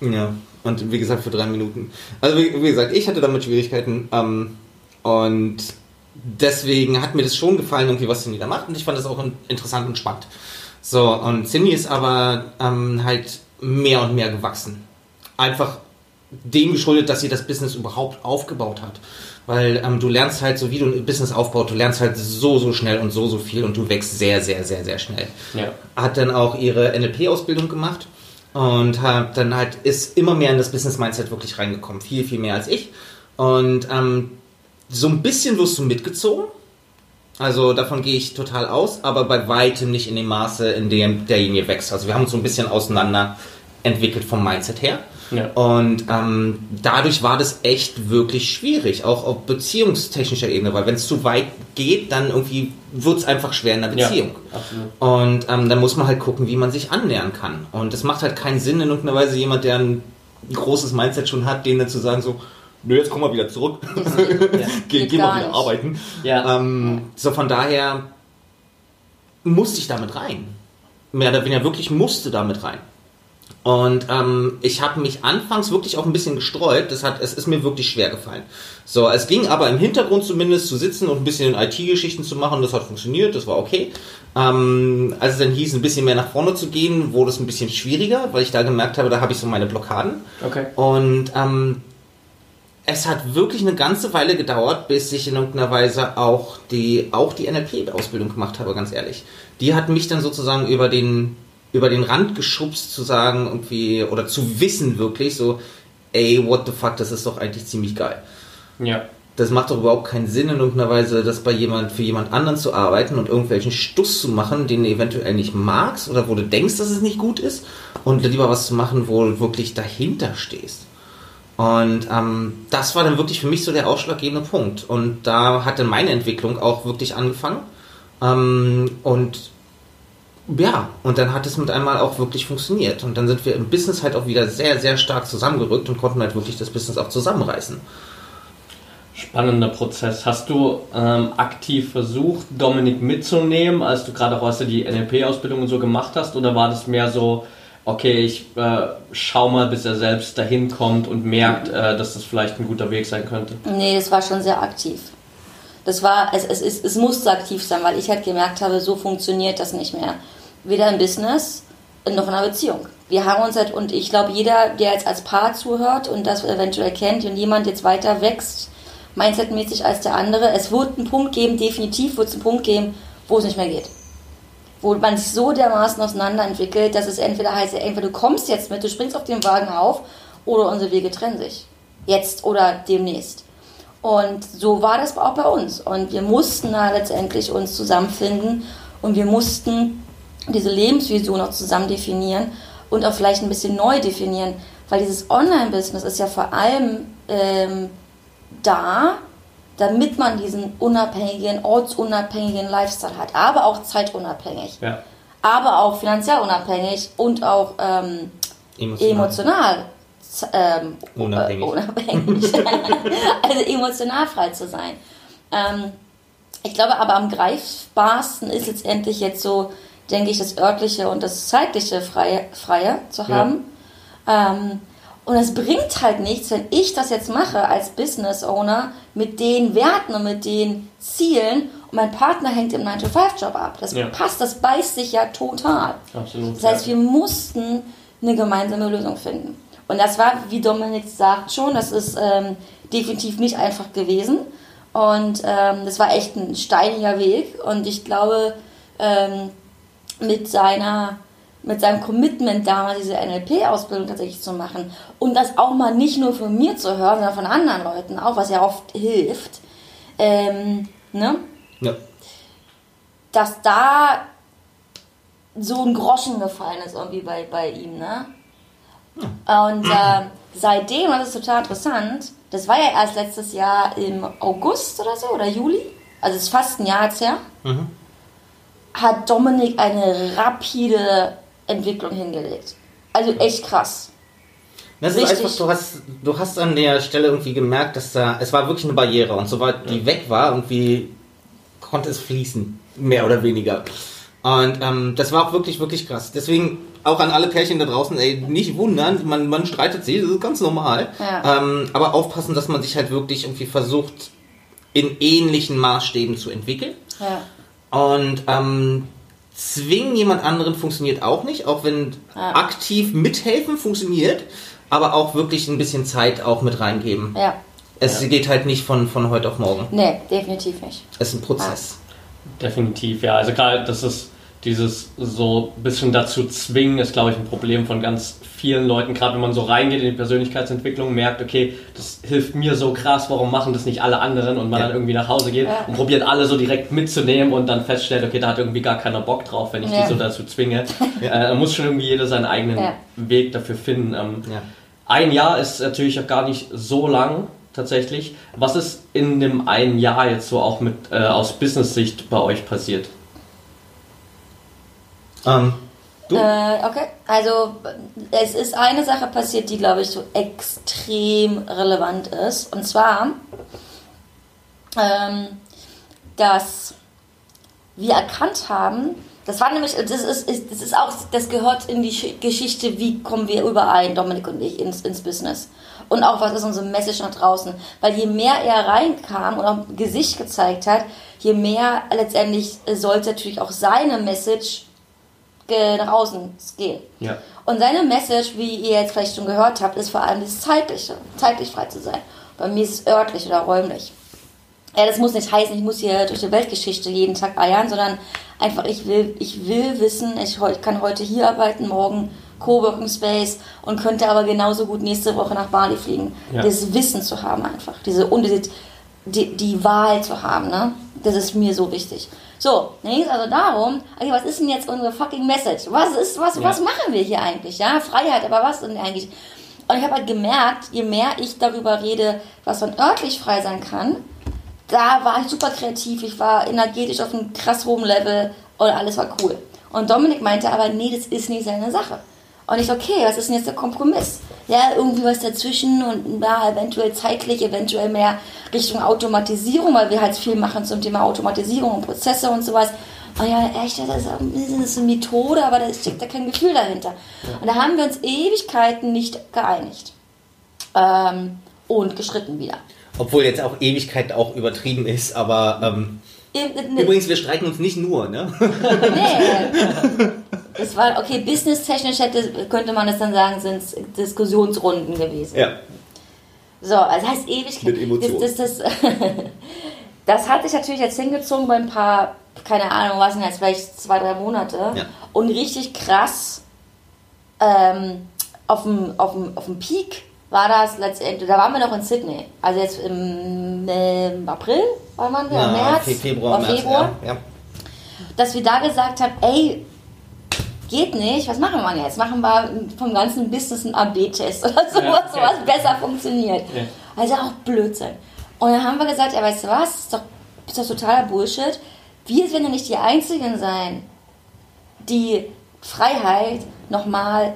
Ja, und wie gesagt, für drei Minuten. Also wie, wie gesagt, ich hatte damit Schwierigkeiten ähm, und deswegen hat mir das schon gefallen, irgendwie was Cindy da macht und ich fand das auch interessant und spannend. So, und Cindy ist aber ähm, halt mehr und mehr gewachsen. Einfach dem geschuldet, dass sie das Business überhaupt aufgebaut hat. Weil ähm, du lernst halt, so wie du ein Business aufbaut, du lernst halt so, so schnell und so, so viel und du wächst sehr, sehr, sehr, sehr schnell. Ja. Hat dann auch ihre NLP-Ausbildung gemacht und hat dann halt ist immer mehr in das Business-Mindset wirklich reingekommen. Viel, viel mehr als ich. Und ähm, so ein bisschen wirst du mitgezogen. Also davon gehe ich total aus, aber bei weitem nicht in dem Maße, in dem derjenige wächst. Also wir haben uns so ein bisschen auseinander entwickelt vom Mindset her. Ja. Und ähm, dadurch war das echt wirklich schwierig, auch auf beziehungstechnischer Ebene, weil wenn es zu weit geht, dann irgendwie wird es einfach schwer in der Beziehung. Ja, und ähm, dann muss man halt gucken, wie man sich annähern kann. Und es macht halt keinen Sinn, in irgendeiner Weise jemand, der ein großes Mindset schon hat, denen dann zu sagen, so, nö, jetzt komm mal wieder zurück, ja. [laughs] geh, geh mal wieder nicht. arbeiten. Ja. Ähm, so von daher musste ich damit rein. Mehr oder weniger wirklich musste damit rein. Und ähm, ich habe mich anfangs wirklich auch ein bisschen gestreut. Das hat, es ist mir wirklich schwer gefallen. So, es ging aber im Hintergrund zumindest zu sitzen und ein bisschen IT-Geschichten zu machen. Das hat funktioniert, das war okay. Ähm, als es dann hieß, ein bisschen mehr nach vorne zu gehen, wurde es ein bisschen schwieriger, weil ich da gemerkt habe, da habe ich so meine Blockaden. Okay. Und ähm, es hat wirklich eine ganze Weile gedauert, bis ich in irgendeiner Weise auch die, auch die NLP-Ausbildung gemacht habe, ganz ehrlich. Die hat mich dann sozusagen über den über den Rand geschubst zu sagen, irgendwie, oder zu wissen wirklich, so, ey, what the fuck, das ist doch eigentlich ziemlich geil. Ja. Das macht doch überhaupt keinen Sinn, in irgendeiner Weise, das bei jemand, für jemand anderen zu arbeiten und irgendwelchen Stuss zu machen, den du eventuell nicht magst oder wo du denkst, dass es nicht gut ist und lieber was zu machen, wo du wirklich dahinter stehst. Und ähm, das war dann wirklich für mich so der ausschlaggebende Punkt. Und da hat dann meine Entwicklung auch wirklich angefangen. Ähm, und ja, und dann hat es mit einmal auch wirklich funktioniert. Und dann sind wir im Business halt auch wieder sehr, sehr stark zusammengerückt und konnten halt wirklich das Business auch zusammenreißen. Spannender Prozess. Hast du ähm, aktiv versucht, Dominik mitzunehmen, als du gerade auch die NLP-Ausbildung und so gemacht hast? Oder war das mehr so, okay, ich äh, schau mal, bis er selbst dahin kommt und merkt, äh, dass das vielleicht ein guter Weg sein könnte? Nee, es war schon sehr aktiv. Das war, es, es, es, es musste aktiv sein, weil ich halt gemerkt habe, so funktioniert das nicht mehr weder im Business noch in einer Beziehung. Wir haben uns halt, und ich glaube, jeder, der jetzt als Paar zuhört und das eventuell kennt und jemand jetzt weiter wächst, mindsetmäßig als der andere, es wird einen Punkt geben, definitiv wird es einen Punkt geben, wo es nicht mehr geht. Wo man sich so dermaßen auseinander entwickelt, dass es entweder heißt, entweder du kommst jetzt mit, du springst auf den Wagen auf, oder unsere Wege trennen sich. Jetzt oder demnächst. Und so war das auch bei uns. Und wir mussten da letztendlich uns zusammenfinden und wir mussten diese Lebensvision auch zusammen definieren und auch vielleicht ein bisschen neu definieren, weil dieses Online-Business ist ja vor allem ähm, da, damit man diesen unabhängigen, ortsunabhängigen Lifestyle hat, aber auch zeitunabhängig, Ja. aber auch finanziell unabhängig und auch ähm, Emotional. emotional ähm, Unabhängig. Äh, unabhängig. [laughs] also emotional frei zu sein. Ähm, ich glaube aber am greifbarsten ist letztendlich jetzt so, denke ich, das örtliche und das zeitliche Freie, Freie zu Ja. haben. Ähm, und es bringt halt nichts, wenn ich das jetzt mache als Business Owner mit den Werten und mit den Zielen und mein Partner hängt im 9-to-5-Job ab. Das Ja. passt, das beißt sich ja total. Absolut. Das heißt, wir mussten eine gemeinsame Lösung finden. Und das war, wie Dominik sagt schon, das ist ähm, definitiv nicht einfach gewesen. Und ähm, das war echt ein steiniger Weg. Und ich glaube, ähm, mit seiner mit seinem Commitment damals diese NLP-Ausbildung tatsächlich zu machen und das auch mal nicht nur von mir zu hören, sondern von anderen Leuten auch, was ja oft hilft, ähm, ne? Ja. dass da so ein Groschen gefallen ist irgendwie bei, bei ihm, ne? Und äh, seitdem, das ist total interessant, das war ja erst letztes Jahr im August oder so, oder Juli, also es ist fast ein Jahr jetzt her, hat Dominik eine rapide Entwicklung hingelegt. Also echt krass. Das ist einfach, du hast, du hast an der Stelle irgendwie gemerkt, dass da, es war wirklich eine Barriere und sobald die weg war, irgendwie konnte es fließen, mehr oder weniger. Und ähm, das war auch wirklich, wirklich krass. Deswegen auch an alle Pärchen da draußen, ey, nicht wundern, man, man streitet sich, das ist ganz normal. Ja. Ähm, aber aufpassen, dass man sich halt wirklich irgendwie versucht, in ähnlichen Maßstäben zu entwickeln. Ja. Und ähm, zwingen jemand anderen funktioniert auch nicht, auch wenn Ja. aktiv mithelfen funktioniert, aber auch wirklich ein bisschen Zeit auch mit reingeben. Ja. Es geht halt nicht von, von heute auf morgen. Nee, definitiv nicht. Es ist ein Prozess. Definitiv, ja. Also gerade das ist dieses so ein bisschen dazu zwingen, ist glaube ich ein Problem von ganz vielen Leuten. Gerade wenn man so reingeht in die Persönlichkeitsentwicklung, merkt, okay, das hilft mir so krass, warum machen das nicht alle anderen? Und man Ja. dann irgendwie nach Hause geht Ja. und probiert alle so direkt mitzunehmen und dann feststellt, okay, da hat irgendwie gar keiner Bock drauf, wenn ich Ja. die so dazu zwinge. [laughs] Äh, da muss schon irgendwie jeder seinen eigenen Ja. Weg dafür finden. Ähm, Ja. ein Jahr ist natürlich auch gar nicht so lang tatsächlich. Was ist in dem einen Jahr jetzt so auch mit äh, aus Business-Sicht bei euch passiert? Ähm, du? Äh, okay, also es ist eine Sache passiert, die, glaube ich, so extrem relevant ist. Und zwar, ähm, dass wir erkannt haben, das war nämlich, das ist, das ist auch, das gehört in die Sch- Geschichte, wie kommen wir überein, Dominik und ich, ins, ins Business. Und auch, was ist unsere Message nach draußen. Weil je mehr er reinkam und auch Gesicht gezeigt hat, je mehr letztendlich sollte natürlich auch seine Message ge- nach außen gehen. Ja. Und seine Message, wie ihr jetzt vielleicht schon gehört habt, ist vor allem das Zeitliche, zeitlich frei zu sein. Bei mir ist es örtlich oder räumlich. Ja, das muss nicht heißen, ich muss hier durch die Weltgeschichte jeden Tag eiern, sondern einfach, ich will, ich will wissen, ich kann heute hier arbeiten, morgen Coworking Space und könnte aber genauso gut nächste Woche nach Bali fliegen. Ja. Das Wissen zu haben einfach, diese, und diese, die, die Wahl zu haben, ne? Das ist mir so wichtig. So, dann ging es also darum, okay, was ist denn jetzt unsere fucking Message? Was ist, was, Ja. was machen wir hier eigentlich? Ja, Freiheit, aber was denn eigentlich? Und ich habe halt gemerkt, je mehr ich darüber rede, was dann örtlich frei sein kann, da war ich super kreativ, ich war energetisch auf einem krass hohen Level und alles war cool. Und Dominik meinte aber, nee, das ist nicht seine Sache. Und ich okay, was ist denn jetzt der Kompromiss? Ja, irgendwie was dazwischen und ja, eventuell zeitlich, eventuell mehr Richtung Automatisierung, weil wir halt viel machen zum Thema Automatisierung und Prozesse und sowas. Und ja, echt, das ist, das ist eine Methode, aber da steckt da kein Gefühl dahinter. Und da haben wir uns Ewigkeiten nicht geeinigt. Ähm, und gestritten wieder. Obwohl jetzt auch Ewigkeit auch übertrieben ist, aber ähm, übrigens, wir streiten uns nicht nur, ne? Nee. [laughs] Das war, okay, businesstechnisch hätte, könnte man es dann sagen, sind es Diskussionsrunden gewesen. Ja. So, also heißt ewig. Mit Emotionen. Das, das, das, [laughs] das hat sich natürlich jetzt hingezogen bei ein paar, keine Ahnung, was denn jetzt, vielleicht zwei, drei Monate. Ja. Und richtig krass ähm, auf dem, auf, dem, auf dem Peak war das letztendlich, da waren wir noch in Sydney. Also jetzt im, im April waren wir, im Ja, März, Fe- Februar, März, Februar Ja, ja. dass wir da gesagt haben, ey, geht nicht, was machen wir jetzt? Machen wir vom ganzen Business einen AB-Test oder sowas, Ja, so ja. was besser funktioniert. Ja. Also auch Blödsinn. Und dann haben wir gesagt, ja, weißt du was, ist doch, ist doch totaler Bullshit. Wir werden ja nicht die Einzigen sein, die Freiheit nochmal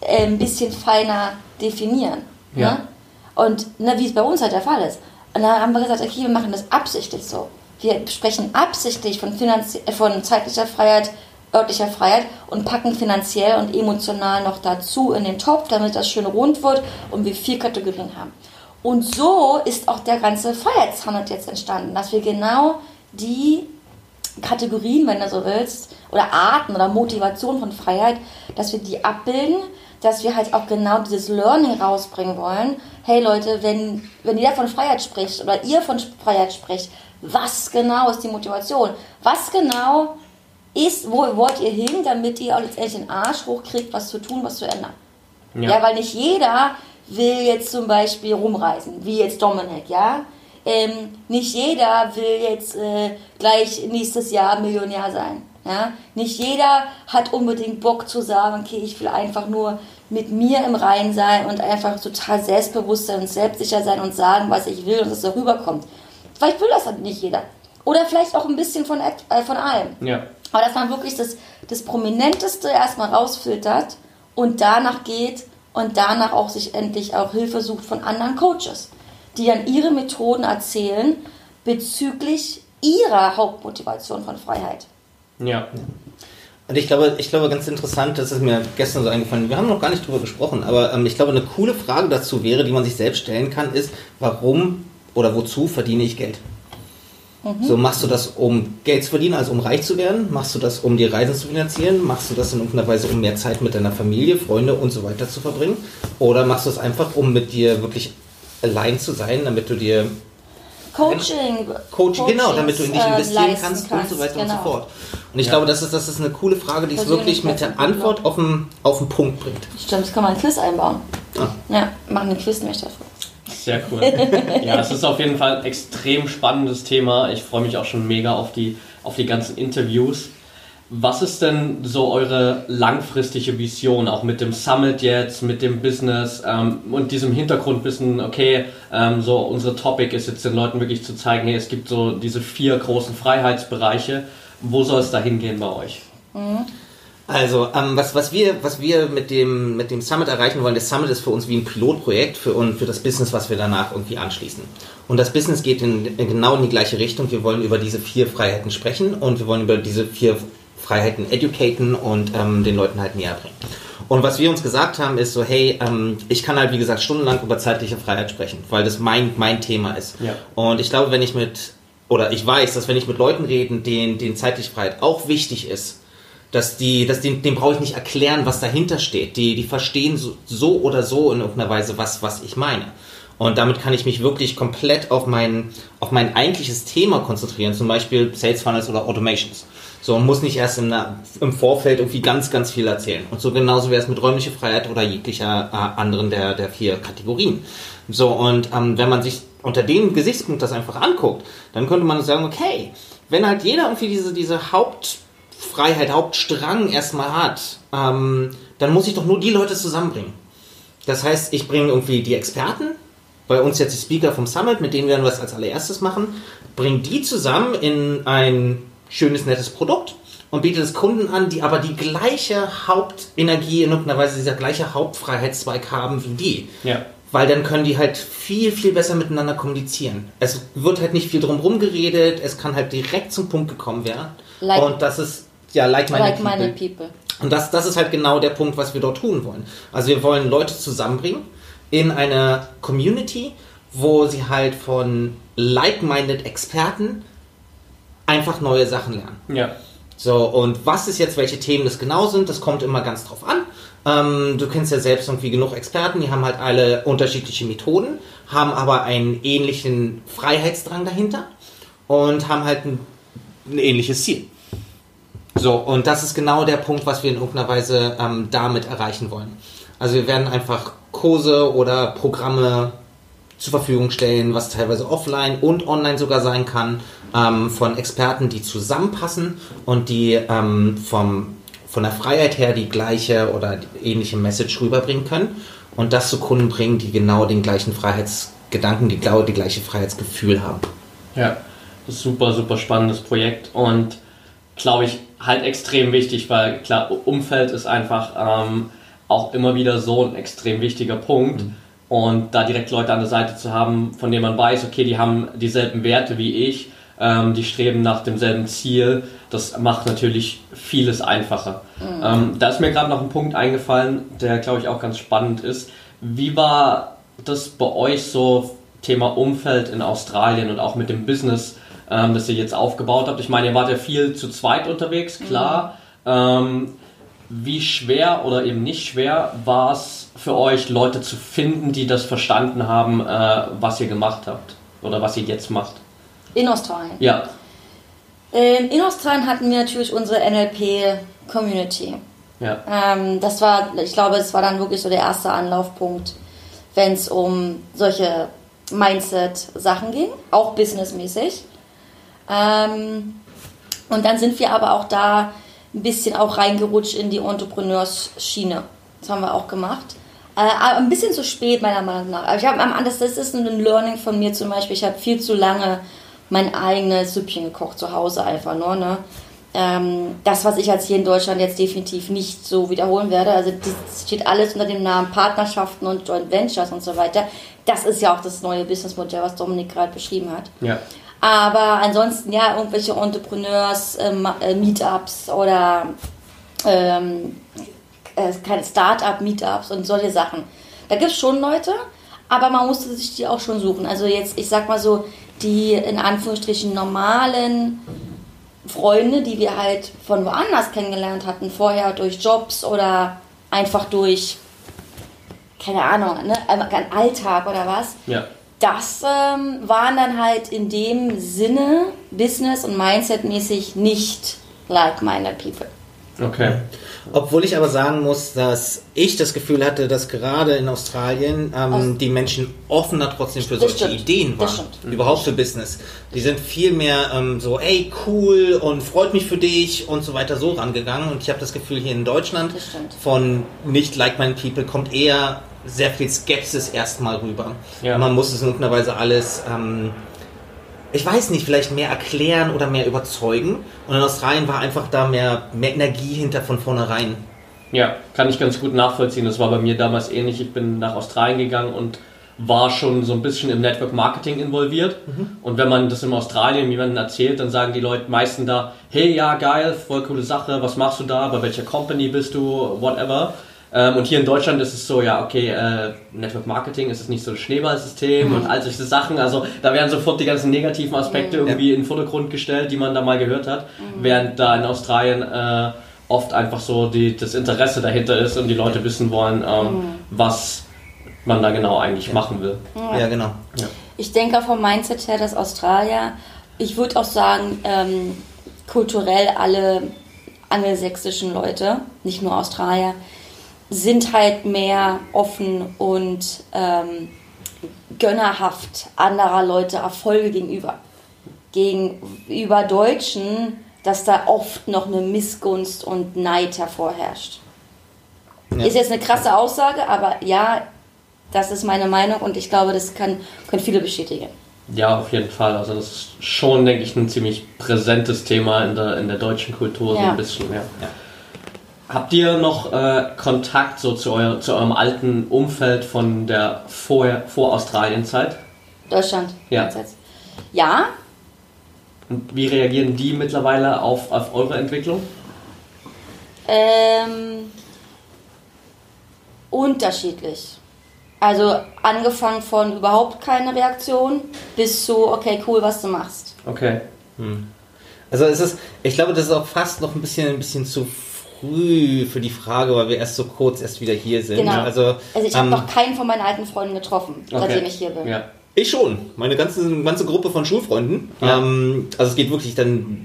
äh, ein bisschen feiner definieren. Ja. Ne? Und ne, wie es bei uns halt der Fall ist. Und dann haben wir gesagt, okay, wir machen das absichtlich so. Wir sprechen absichtlich von, finanzie äh, von zeitlicher Freiheit, örtlicher Freiheit und packen finanziell und emotional noch dazu in den Topf, damit das schön rund wird und wir vier Kategorien haben. Und so ist auch der ganze Freiheitshandel jetzt entstanden, dass wir genau die Kategorien, wenn du so willst, oder Arten oder Motivation von Freiheit, dass wir die abbilden, dass wir halt auch genau dieses Learning rausbringen wollen. Hey Leute, wenn, wenn ihr von Freiheit spricht oder ihr von Freiheit spricht, was genau ist die Motivation? Was genau ist, wo wollt ihr hin, damit ihr auch letztendlich den Arsch hochkriegt, was zu tun, was zu ändern? Ja. weil nicht jeder will jetzt zum Beispiel rumreisen, wie jetzt Dominik, ja. Ähm, nicht jeder will jetzt äh, gleich nächstes Jahr Millionär sein. Ja? Nicht jeder hat unbedingt Bock zu sagen, okay, ich will einfach nur mit mir im Reinen sein und einfach total selbstbewusst sein und selbstsicher sein und sagen, was ich will und dass es rüberkommt. Vielleicht will das halt nicht jeder. Oder vielleicht auch ein bisschen von, äh, von allem. Ja. Aber dass man wirklich das, das Prominenteste erstmal rausfiltert und danach geht und danach auch sich endlich auch Hilfe sucht von anderen Coaches, die dann ihre Methoden erzählen bezüglich ihrer Hauptmotivation von Freiheit. Ja. Und ich glaube, ich glaube, ganz interessant, das ist mir gestern so eingefallen, wir haben noch gar nicht drüber gesprochen, aber ähm, ich glaube, eine coole Frage dazu wäre, die man sich selbst stellen kann, ist, warum oder wozu verdiene ich Geld? So, machst du das, um Geld zu verdienen, also um reich zu werden? Machst du das, um die Reisen zu finanzieren? Machst du das in irgendeiner Weise, um mehr Zeit mit deiner Familie, Freunde und so weiter zu verbringen? Oder machst du es einfach, um mit dir wirklich allein zu sein, damit du dir Coaching. Coaching, genau, damit du in dich äh, investieren leisten kannst, und so weiter und genau. so fort. Und ich Ja. glaube, das ist, das ist eine coole Frage, die es wirklich mit der. Antwort auf den, auf den Punkt bringt. Stimmt, das kann man ein Quiz einbauen. Ah. Ja, machen einen Quiz nämlich dafür. Sehr cool. Ja, es ist auf jeden Fall ein extrem spannendes Thema. Ich freue mich auch schon mega auf die, auf die ganzen Interviews. Was ist denn so eure langfristige Vision, auch mit dem Summit jetzt, mit dem Business ähm, und diesem Hintergrundwissen, okay, ähm, so unsere Topic ist jetzt den Leuten wirklich zu zeigen, hey, es gibt so diese vier großen Freiheitsbereiche. Wo soll es da hingehen bei euch? Also, ähm, was, was, wir, was wir mit dem, mit dem Summit erreichen wollen, das Summit ist für uns wie ein Pilotprojekt für, und für das Business, was wir danach irgendwie anschließen. Und das Business geht in, in genau in die gleiche Richtung. Wir wollen über diese vier Freiheiten sprechen und wir wollen über diese vier Freiheiten educaten und ähm, den Leuten halt näher bringen. Und was wir uns gesagt haben, ist so, hey, ähm, ich kann halt, wie gesagt, stundenlang über zeitliche Freiheit sprechen, weil das mein, mein Thema ist. Ja. Und ich glaube, wenn ich mit, oder ich weiß, dass wenn ich mit Leuten rede, denen, denen zeitliche Freiheit auch wichtig ist, dass die, dass die, dem brauche ich nicht erklären, was dahinter steht. Die, die verstehen so, so oder so in irgendeiner Weise, was, was ich meine. Und damit kann ich mich wirklich komplett auf mein, auf mein eigentliches Thema konzentrieren, zum Beispiel Sales Funnels oder Automations. So, und muss nicht erst im, im Vorfeld irgendwie ganz, ganz viel erzählen. Und so genauso wäre es mit räumlicher Freiheit oder jeglicher äh, anderen der, der vier Kategorien. So, und ähm, wenn man sich unter dem Gesichtspunkt das einfach anguckt, dann könnte man sagen, okay, wenn halt jeder irgendwie diese, diese Hauptfreiheit, Hauptstrang erstmal hat, ähm, dann muss ich doch nur die Leute zusammenbringen. Das heißt, ich bringe irgendwie die Experten, bei uns jetzt die Speaker vom Summit, mit denen werden wir das als allererstes machen, bringe die zusammen in ein schönes, nettes Produkt und biete es Kunden an, die aber die gleiche Hauptenergie in irgendeiner Weise, dieser gleiche Hauptfreiheitszweig haben wie die. Ja. Weil dann können die halt viel, viel besser miteinander kommunizieren. Es wird halt nicht viel drum geredet, es kann halt direkt zum Punkt gekommen werden. Like- und das ist, ja, like minded Like people. people. Und das, das ist halt genau der Punkt, was wir dort tun wollen. Also wir wollen Leute zusammenbringen in eine Community, wo sie halt von like-minded Experten einfach neue Sachen lernen. Ja. So, und was ist jetzt, welche Themen das genau sind, das kommt immer ganz drauf an. Ähm, du kennst ja selbst irgendwie genug Experten, die haben halt alle unterschiedliche Methoden, haben aber einen ähnlichen Freiheitsdrang dahinter und haben halt ein, ein ähnliches Ziel. So, und das ist genau der Punkt, was wir in irgendeiner Weise ähm, damit erreichen wollen. Also wir werden einfach Kurse oder Programme zur Verfügung stellen, was teilweise offline und online sogar sein kann, ähm, von Experten, die zusammenpassen und die ähm, vom, von der Freiheit her die gleiche oder die ähnliche Message rüberbringen können und das zu Kunden bringen, die genau den gleichen Freiheitsgedanken, die, die gleiche Freiheitsgefühl haben. Ja, das ist super, super spannendes Projekt und glaube ich halt extrem wichtig, weil klar, Umfeld ist einfach ähm, auch immer wieder so ein extrem wichtiger Punkt. Mhm. Und da direkt Leute an der Seite zu haben, von denen man weiß, okay, die haben dieselben Werte wie ich, ähm, die streben nach demselben Ziel, das macht natürlich vieles einfacher. Mhm. Ähm, da ist mir gerade noch ein Punkt eingefallen, der glaube ich auch ganz spannend ist. Wie war das bei euch so Thema Umfeld in Australien und auch mit dem Business, ähm, das ihr jetzt aufgebaut habt? Ich meine, ihr wart ja viel zu zweit unterwegs, klar. Mhm. Ähm, wie schwer oder eben nicht schwer war es für euch, Leute zu finden, die das verstanden haben, äh, was ihr gemacht habt oder was ihr jetzt macht? In Australien? Ja. Ähm, in Australien hatten wir natürlich unsere NLP-Community. Ja. Ähm, das war, ich glaube, es war dann wirklich so der erste Anlaufpunkt, wenn es um solche Mindset-Sachen ging, auch businessmäßig. Ähm, und dann sind wir aber auch da ein bisschen auch reingerutscht in die Entrepreneursschiene. Das haben wir auch gemacht. Äh, ein bisschen zu spät, meiner Meinung nach. Aber ich habe das, das ist ein Learning von mir zum Beispiel. Ich habe viel zu lange mein eigenes Süppchen gekocht zu Hause einfach nur. Ne? Ähm, das, was ich jetzt hier in Deutschland jetzt definitiv nicht so wiederholen werde. Also das steht alles unter dem Namen Partnerschaften und Joint Ventures und so weiter. Das ist ja auch das neue Businessmodell, was Dominik gerade beschrieben hat. Ja. Aber ansonsten ja, irgendwelche Entrepreneurs, ähm, äh, Meetups oder ähm, äh, keine Start-up-Meetups und solche Sachen. Da gibt es schon Leute, aber man musste sich die auch schon suchen. Also jetzt, ich sag mal so, die in Anführungsstrichen normalen Freunde, die wir halt von woanders kennengelernt hatten, vorher durch Jobs oder einfach durch, keine Ahnung, ne, Alltag oder was. Ja das ähm, waren dann halt in dem Sinne Business- und Mindset-mäßig nicht like-minded people. Okay. Obwohl ich aber sagen muss, dass ich das Gefühl hatte, dass gerade in Australien ähm, die Menschen offener trotzdem für solche stimmt. Ideen waren. Überhaupt für Business. Die sind viel mehr ähm, so, ey, cool und freut mich für dich und so weiter so rangegangen. Und ich habe das Gefühl, hier in Deutschland von nicht like-minded people kommt eher sehr viel Skepsis erstmal rüber. Ja. Man muss es in irgendeiner Weise alles, ähm, ich weiß nicht, vielleicht mehr erklären oder mehr überzeugen. Und in Australien war einfach da mehr, mehr Energie hinter von vornherein. Ja, kann ich ganz gut nachvollziehen. Das war bei mir damals ähnlich. Ich bin nach Australien gegangen und war schon so ein bisschen im Network Marketing involviert. Mhm. Und wenn man das in Australien jemandem erzählt, dann sagen die Leute meistens da, hey, ja, geil, voll coole Sache, was machst du da, bei welcher Company bist du, whatever. Ähm, und hier in Deutschland ist es so, ja, okay, äh, Network Marketing ist es nicht so ein Schneeballsystem mhm. und all solche Sachen. Also da werden sofort die ganzen negativen Aspekte mhm. irgendwie ja. in den Vordergrund gestellt, die man da mal gehört hat. Mhm. Während da in Australien äh, oft einfach so die, das Interesse dahinter ist und die Leute wissen wollen, ähm, mhm. was man da genau eigentlich ja. machen will. Ja, ja genau. Ich denke vom Mindset her, dass Australier, ich würde auch sagen, ähm, kulturell alle angelsächsischen Leute, nicht nur Australier, sind halt mehr offen und ähm, gönnerhaft anderer Leute Erfolge gegenüber. Gegenüber Deutschen, dass da oft noch eine Missgunst und Neid hervorherrscht. Ja. Ist jetzt eine krasse Aussage, aber ja, das ist meine Meinung und ich glaube, das kann, können viele bestätigen. Ja, auf jeden Fall. Also das ist schon, denke ich, ein ziemlich präsentes Thema in der, in der deutschen Kultur, ja. so ein bisschen. Ja. ja. Habt ihr noch äh, Kontakt so zu, euer, zu eurem alten Umfeld von der vor, vor Australien-Zeit? Deutschland. Ja. Ja. Und wie reagieren die mittlerweile auf, auf eure Entwicklung? Ähm, unterschiedlich. Also angefangen von überhaupt keine Reaktion bis zu, okay, cool, was du machst. Okay. Hm. Also es ist, ich glaube, das ist auch fast noch ein bisschen, ein bisschen zu früh für die Frage, weil wir erst so kurz erst wieder hier sind. Genau. Also, Also ich habe ähm, noch keinen von meinen alten Freunden getroffen, seitdem Okay. ich hier bin. Ja. Ich schon. Meine ganze, ganze Gruppe von Schulfreunden. Ja. Ähm, also es geht wirklich dann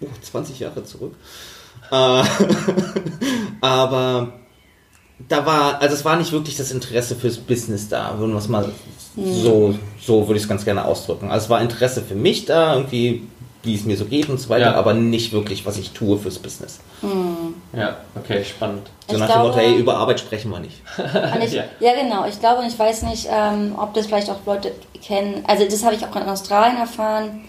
oh, 20 Jahre zurück. Äh, [laughs] aber da war, also es war nicht wirklich das Interesse fürs Business da, würden wir es mal so, so würde ich es ganz gerne ausdrücken. Also es war Interesse für mich da, irgendwie, wie es mir so geht und so weiter, Ja. aber nicht wirklich, was ich tue fürs Business. Ja, okay, spannend. So Ich nach dem Motto, glaube- hey, über Arbeit sprechen wir nicht. [laughs] Ich, Ja. ja. genau. Ich glaube, und ich weiß nicht, ähm, ob das vielleicht auch Leute kennen. Also das habe ich auch in Australien erfahren,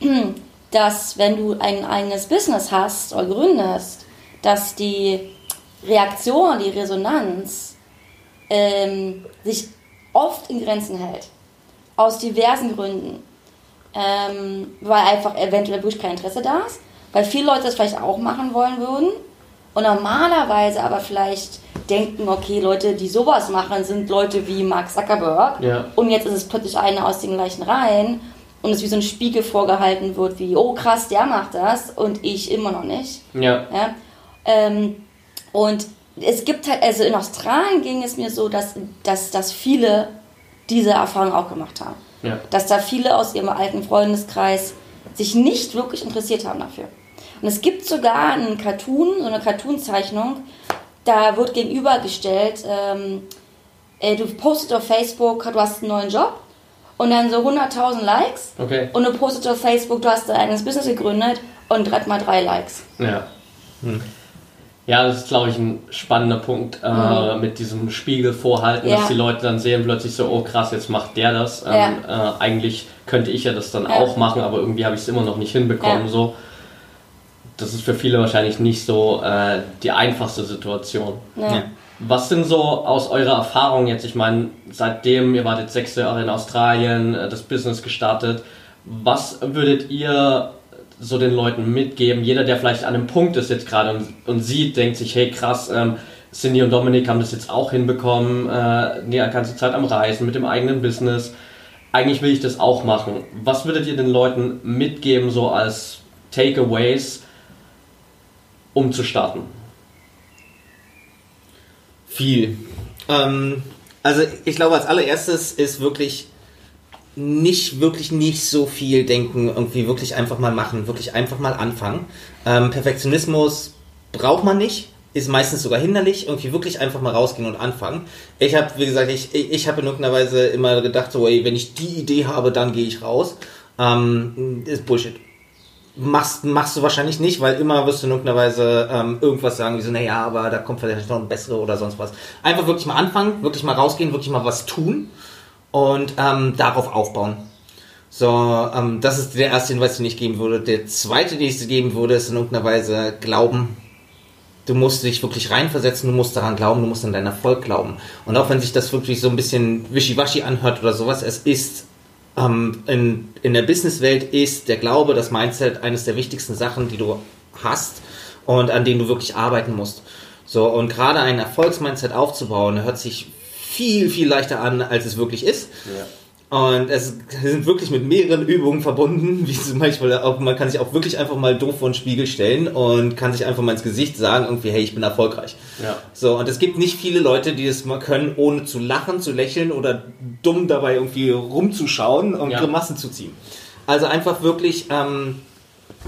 [clears throat] dass wenn du ein eigenes Business hast oder gründest, dass die Reaktion, die Resonanz ähm, sich oft in Grenzen hält. Aus diversen Gründen. Ähm, weil einfach eventuell wirklich kein Interesse da ist. Weil viele Leute das vielleicht auch machen wollen würden. Und normalerweise aber vielleicht denken, okay, Leute, die sowas machen, sind Leute wie Mark Zuckerberg. Ja. Und jetzt ist es plötzlich einer aus den gleichen Reihen. Und es wie so ein Spiegel vorgehalten wird, wie, oh krass, der macht das und ich immer noch nicht. Ja. Ja? Ähm, und es gibt halt, also in Australien ging es mir so, dass, dass, dass viele diese Erfahrung auch gemacht haben. Ja. Dass da viele aus ihrem alten Freundeskreis sich nicht wirklich interessiert haben dafür. Und es gibt sogar einen Cartoon, so eine Cartoon-Zeichnung, da wird gegenübergestellt, ähm, äh, du postest auf Facebook, du hast einen neuen Job und dann so 100.000 Likes Okay. und du postest auf Facebook, du hast dein eigenes Business gegründet und direkt mal drei Likes. Ja. Ja, das ist, glaube ich, ein spannender Punkt äh, mit diesem Spiegel vorhalten, Ja. dass die Leute dann sehen plötzlich so, oh krass, jetzt macht der das. Ähm, äh, eigentlich könnte ich ja das dann Ja. auch machen, aber irgendwie habe ich es immer noch nicht hinbekommen. Ja. So. Das ist für viele wahrscheinlich nicht so äh, die einfachste Situation. Ja. Ja. Was sind so aus eurer Erfahrung jetzt, ich meine, seitdem ihr wart jetzt sechs Jahre in Australien, äh, das Business gestartet, was würdet ihr so den Leuten mitgeben? Jeder, der vielleicht an einem Punkt ist jetzt gerade und, und sieht, denkt sich, hey krass, ähm, Cindy und Dominik haben das jetzt auch hinbekommen, äh, die ganze Zeit am Reisen mit dem eigenen Business. Eigentlich will ich das auch machen. Was würdet ihr den Leuten mitgeben, so als Takeaways, um zu starten? Viel. Ähm, also ich glaube, als allererstes ist wirklich nicht wirklich nicht so viel denken, irgendwie wirklich einfach mal machen, wirklich einfach mal anfangen. Ähm, Perfektionismus braucht man nicht, ist meistens sogar hinderlich, irgendwie wirklich einfach mal rausgehen und anfangen. Ich habe, wie gesagt, ich, ich habe in irgendeiner Weise immer gedacht, so, ey, wenn ich die Idee habe, dann gehe ich raus. Ähm, ist Bullshit machst, machst du wahrscheinlich nicht, weil immer wirst du in irgendeiner Weise ähm, irgendwas sagen, wie so, naja, aber da kommt vielleicht noch ein bessere oder sonst was. Einfach wirklich mal anfangen, wirklich mal rausgehen, wirklich mal was tun und ähm, darauf aufbauen. So, ähm, das ist der erste Hinweis, den ich geben würde. Der zweite, den ich geben würde, ist in irgendeiner Weise Glauben. Du musst dich wirklich reinversetzen, du musst daran glauben, du musst an deinen Erfolg glauben. Und auch wenn sich das wirklich so ein bisschen wischiwaschi anhört oder sowas, es ist ähm, in, in der Businesswelt ist der Glaube, das Mindset eines der wichtigsten Sachen, die du hast und an denen du wirklich arbeiten musst. So, und gerade ein Erfolgsmindset aufzubauen, hört sich viel, viel leichter an, als es wirklich ist. Und es sind wirklich mit mehreren Übungen verbunden, wie zum Beispiel auch, man kann sich auch wirklich einfach mal doof vor den Spiegel stellen und kann sich einfach mal ins Gesicht sagen, irgendwie, hey, ich bin erfolgreich. Ja. So, und es gibt nicht viele Leute, die das mal können, ohne zu lachen, zu lächeln oder dumm dabei irgendwie rumzuschauen und Ja. Grimassen zu ziehen. Also einfach wirklich, ähm,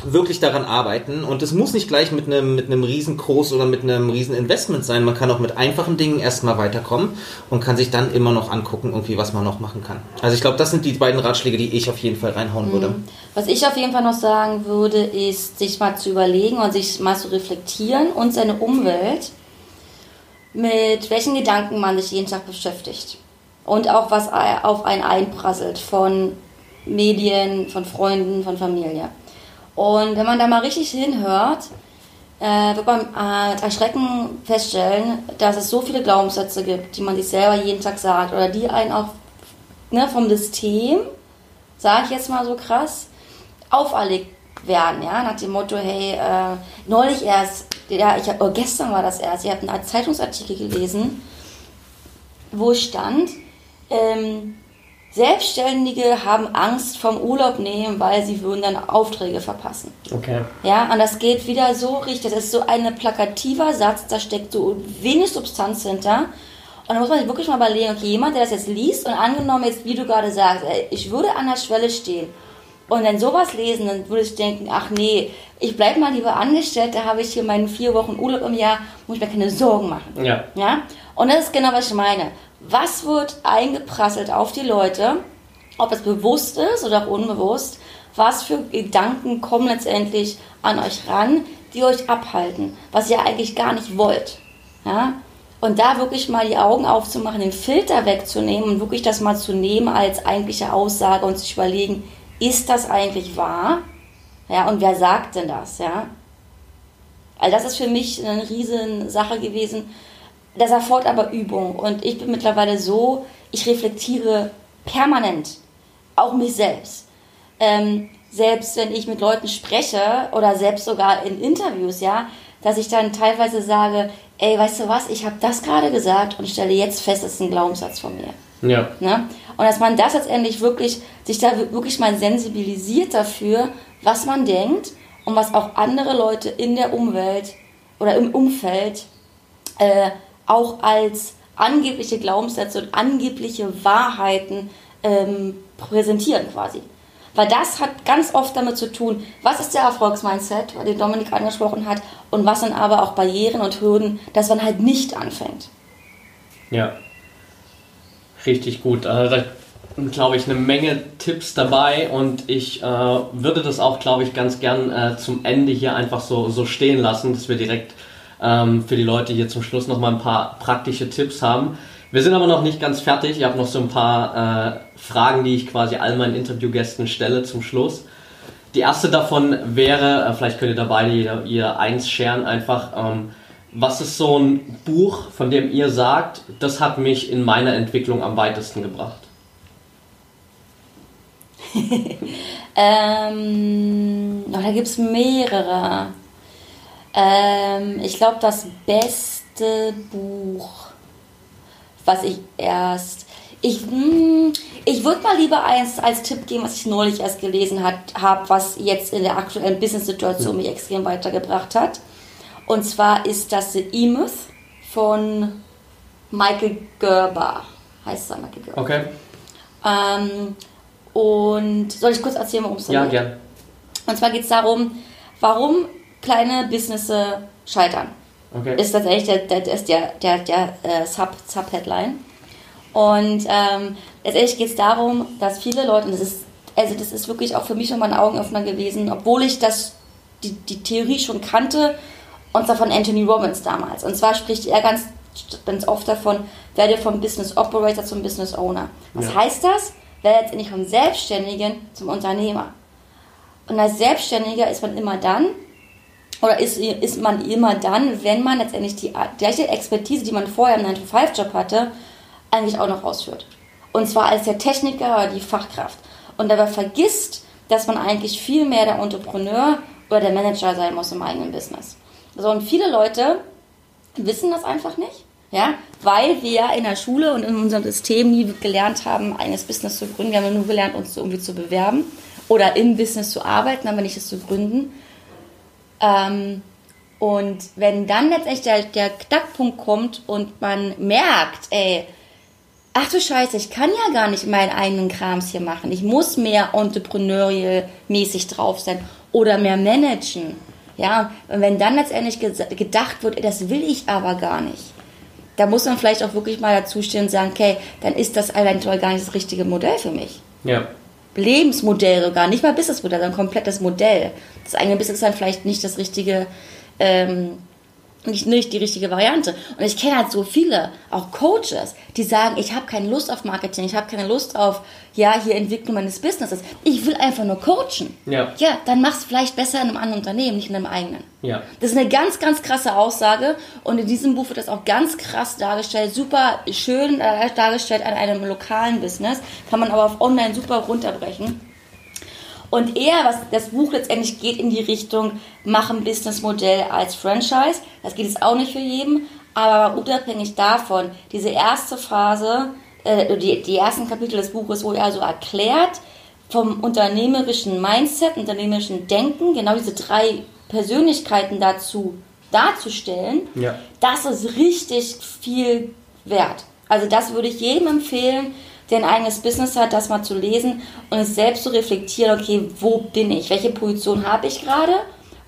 wirklich daran arbeiten und es muss nicht gleich mit einem mit einem Riesenkurs oder mit einem riesen Investment sein. Man kann auch mit einfachen Dingen erstmal weiterkommen und kann sich dann immer noch angucken, irgendwie was man noch machen kann. Also ich glaube, das sind die beiden Ratschläge, die ich auf jeden Fall reinhauen würde. Was ich auf jeden Fall noch sagen würde, ist, sich mal zu überlegen und sich mal zu reflektieren und seine Umwelt, mit welchen Gedanken man sich jeden Tag beschäftigt. Und auch was auf einen einprasselt von Medien, von Freunden, von Familie. Und wenn man da mal richtig hinhört, äh, wird man äh, mit Erschrecken feststellen, dass es so viele Glaubenssätze gibt, die man sich selber jeden Tag sagt oder die einen auch ne, vom System, sage ich jetzt mal so krass, auferlegt werden, ja, nach dem Motto, hey, äh, neulich erst, ja, ich oh, gestern war das erst, ich habe einen Zeitungsartikel gelesen, wo stand, ähm, Selbstständige haben Angst vom Urlaub nehmen, weil sie würden dann Aufträge verpassen. Okay. Ja, und das geht wieder so richtig. Das ist so ein plakativer Satz, da steckt so wenig Substanz hinter. Und da muss man sich wirklich mal überlegen, okay, jemand, der das jetzt liest und angenommen jetzt, wie du gerade sagst, ey, ich würde an der Schwelle stehen und dann sowas lesen, dann würde ich denken, ach nee, ich bleibe mal lieber angestellt, da habe ich hier meinen vier Wochen Urlaub im Jahr, muss ich mir keine Sorgen machen. Ja. Ja? Und das ist genau, was ich meine. Was wird eingeprasselt auf die Leute, ob es bewusst ist oder auch unbewusst, was für Gedanken kommen letztendlich an euch ran, die euch abhalten, was ihr eigentlich gar nicht wollt. Ja? Und da wirklich mal die Augen aufzumachen, den Filter wegzunehmen und wirklich das mal zu nehmen als eigentliche Aussage und sich überlegen, ist das eigentlich wahr? Ja, und wer sagt denn das? Ja? Also das ist für mich eine riesen Sache gewesen. Das erfordert aber Übung. Und ich bin mittlerweile so, ich reflektiere permanent, auch mich selbst. Ähm, selbst wenn ich mit Leuten spreche oder selbst sogar in Interviews, ja, dass ich dann teilweise sage, ey, weißt du was, ich habe das gerade gesagt und stelle jetzt fest, das ist ein Glaubenssatz von mir. Ja. Ne? Und dass man das letztendlich wirklich, sich da wirklich mal sensibilisiert dafür, was man denkt und was auch andere Leute in der Umwelt oder im Umfeld äh, auch als angebliche Glaubenssätze und angebliche Wahrheiten ähm, präsentieren quasi. Weil das hat ganz oft damit zu tun, was ist der Erfolgsmindset, den Dominik angesprochen hat, und was sind aber auch Barrieren und Hürden, dass man halt nicht anfängt. Ja. Richtig gut. Also da glaube ich, eine Menge Tipps dabei und ich äh, würde das auch, glaube ich, ganz gern äh, zum Ende hier einfach so, so stehen lassen, dass wir direkt ähm, für die Leute hier zum Schluss nochmal ein paar praktische Tipps haben. Wir sind aber noch nicht ganz fertig. Ich habe noch so ein paar äh, Fragen, die ich quasi all meinen Interviewgästen stelle zum Schluss. Die erste davon wäre, äh, vielleicht könnt ihr da beide ihr, ihr eins scheren, einfach, ähm, was ist so ein Buch, von dem ihr sagt, das hat mich in meiner Entwicklung am weitesten gebracht? [laughs] ähm, oh, da gibt es mehrere. Ähm, ich glaube, das beste Buch, was ich erst. Ich, hm, ich würde mal lieber eins als Tipp geben, was ich neulich erst gelesen habe, was jetzt in der aktuellen Business-Situation mich extrem weitergebracht hat. Und zwar ist das The E-Myth von Michael Gerber. Heißt es Michael Gerber. Okay. Ähm, und soll ich kurz erzählen, worum es Ja, geht? gern. Und zwar geht es darum, warum kleine Businesses scheitern. Okay. Ist tatsächlich der, der, der, ist der, der, der äh, Sub, Sub-Headline. Und ähm, letztendlich geht es darum, dass viele Leute, und das ist, also das ist wirklich auch für mich nochmal ein Augenöffner gewesen, obwohl ich das, die, die Theorie schon kannte, und zwar von Anthony Robbins damals. Und zwar spricht er ganz, ganz oft davon, werde vom Business Operator zum Business Owner. Was Ja. heißt das? Werde letztendlich vom Selbstständigen zum Unternehmer. Und als Selbstständiger ist man immer dann, oder ist, ist man immer dann, wenn man letztendlich die gleiche Expertise, die man vorher im 9-to-5-Job hatte, eigentlich auch noch ausführt. Und zwar als der Techniker oder die Fachkraft. Und dabei vergisst, dass man eigentlich viel mehr der Entrepreneur oder der Manager sein muss im eigenen Business. So, und viele Leute wissen das einfach nicht, ja, weil wir in der Schule und in unserem System nie gelernt haben, ein eigenes Business zu gründen. Wir haben nur gelernt, uns irgendwie zu bewerben oder im Business zu arbeiten, aber nicht es zu gründen. Ähm, und wenn dann letztendlich der, der Knackpunkt kommt und man merkt, ey, ach du Scheiße, ich kann ja gar nicht meinen eigenen Krams hier machen. Ich muss mehr entrepreneurial-mäßig drauf sein oder mehr managen. Ja, und wenn dann letztendlich gedacht wird, das will ich aber gar nicht, da muss man vielleicht auch wirklich mal dazu stehen und sagen, okay, dann ist das eventuell gar nicht das richtige Modell für mich. Ja. Lebensmodell sogar, nicht mal Businessmodell, sondern komplettes Modell. Das eigene Business ist dann vielleicht nicht das richtige, ähm, nicht, nicht die richtige Variante. Und ich kenne halt so viele, auch Coaches, die sagen, ich habe keine Lust auf Marketing, ich habe keine Lust auf, ja, hier Entwicklung meines Businesses. Ich will einfach nur coachen. Ja. Ja, dann mach's vielleicht besser in einem anderen Unternehmen, nicht in einem eigenen. Ja. Das ist eine ganz, ganz krasse Aussage und in diesem Buch wird das auch ganz krass dargestellt, super schön äh, dargestellt an einem lokalen Business, kann man aber auf online super runterbrechen. Und eher, was das Buch letztendlich geht in die Richtung, machen Businessmodell als Franchise. Das geht jetzt auch nicht für jeden, aber unabhängig davon, diese erste Phase, äh, die, die ersten Kapitel des Buches, wo er so erklärt, vom unternehmerischen Mindset, unternehmerischen Denken, genau diese drei Persönlichkeiten dazu darzustellen, Ja. das ist richtig viel wert. Also das würde ich jedem empfehlen, der ein eigenes Business hat, das mal zu lesen und es selbst zu reflektieren, okay, wo bin ich? Welche Position habe ich gerade?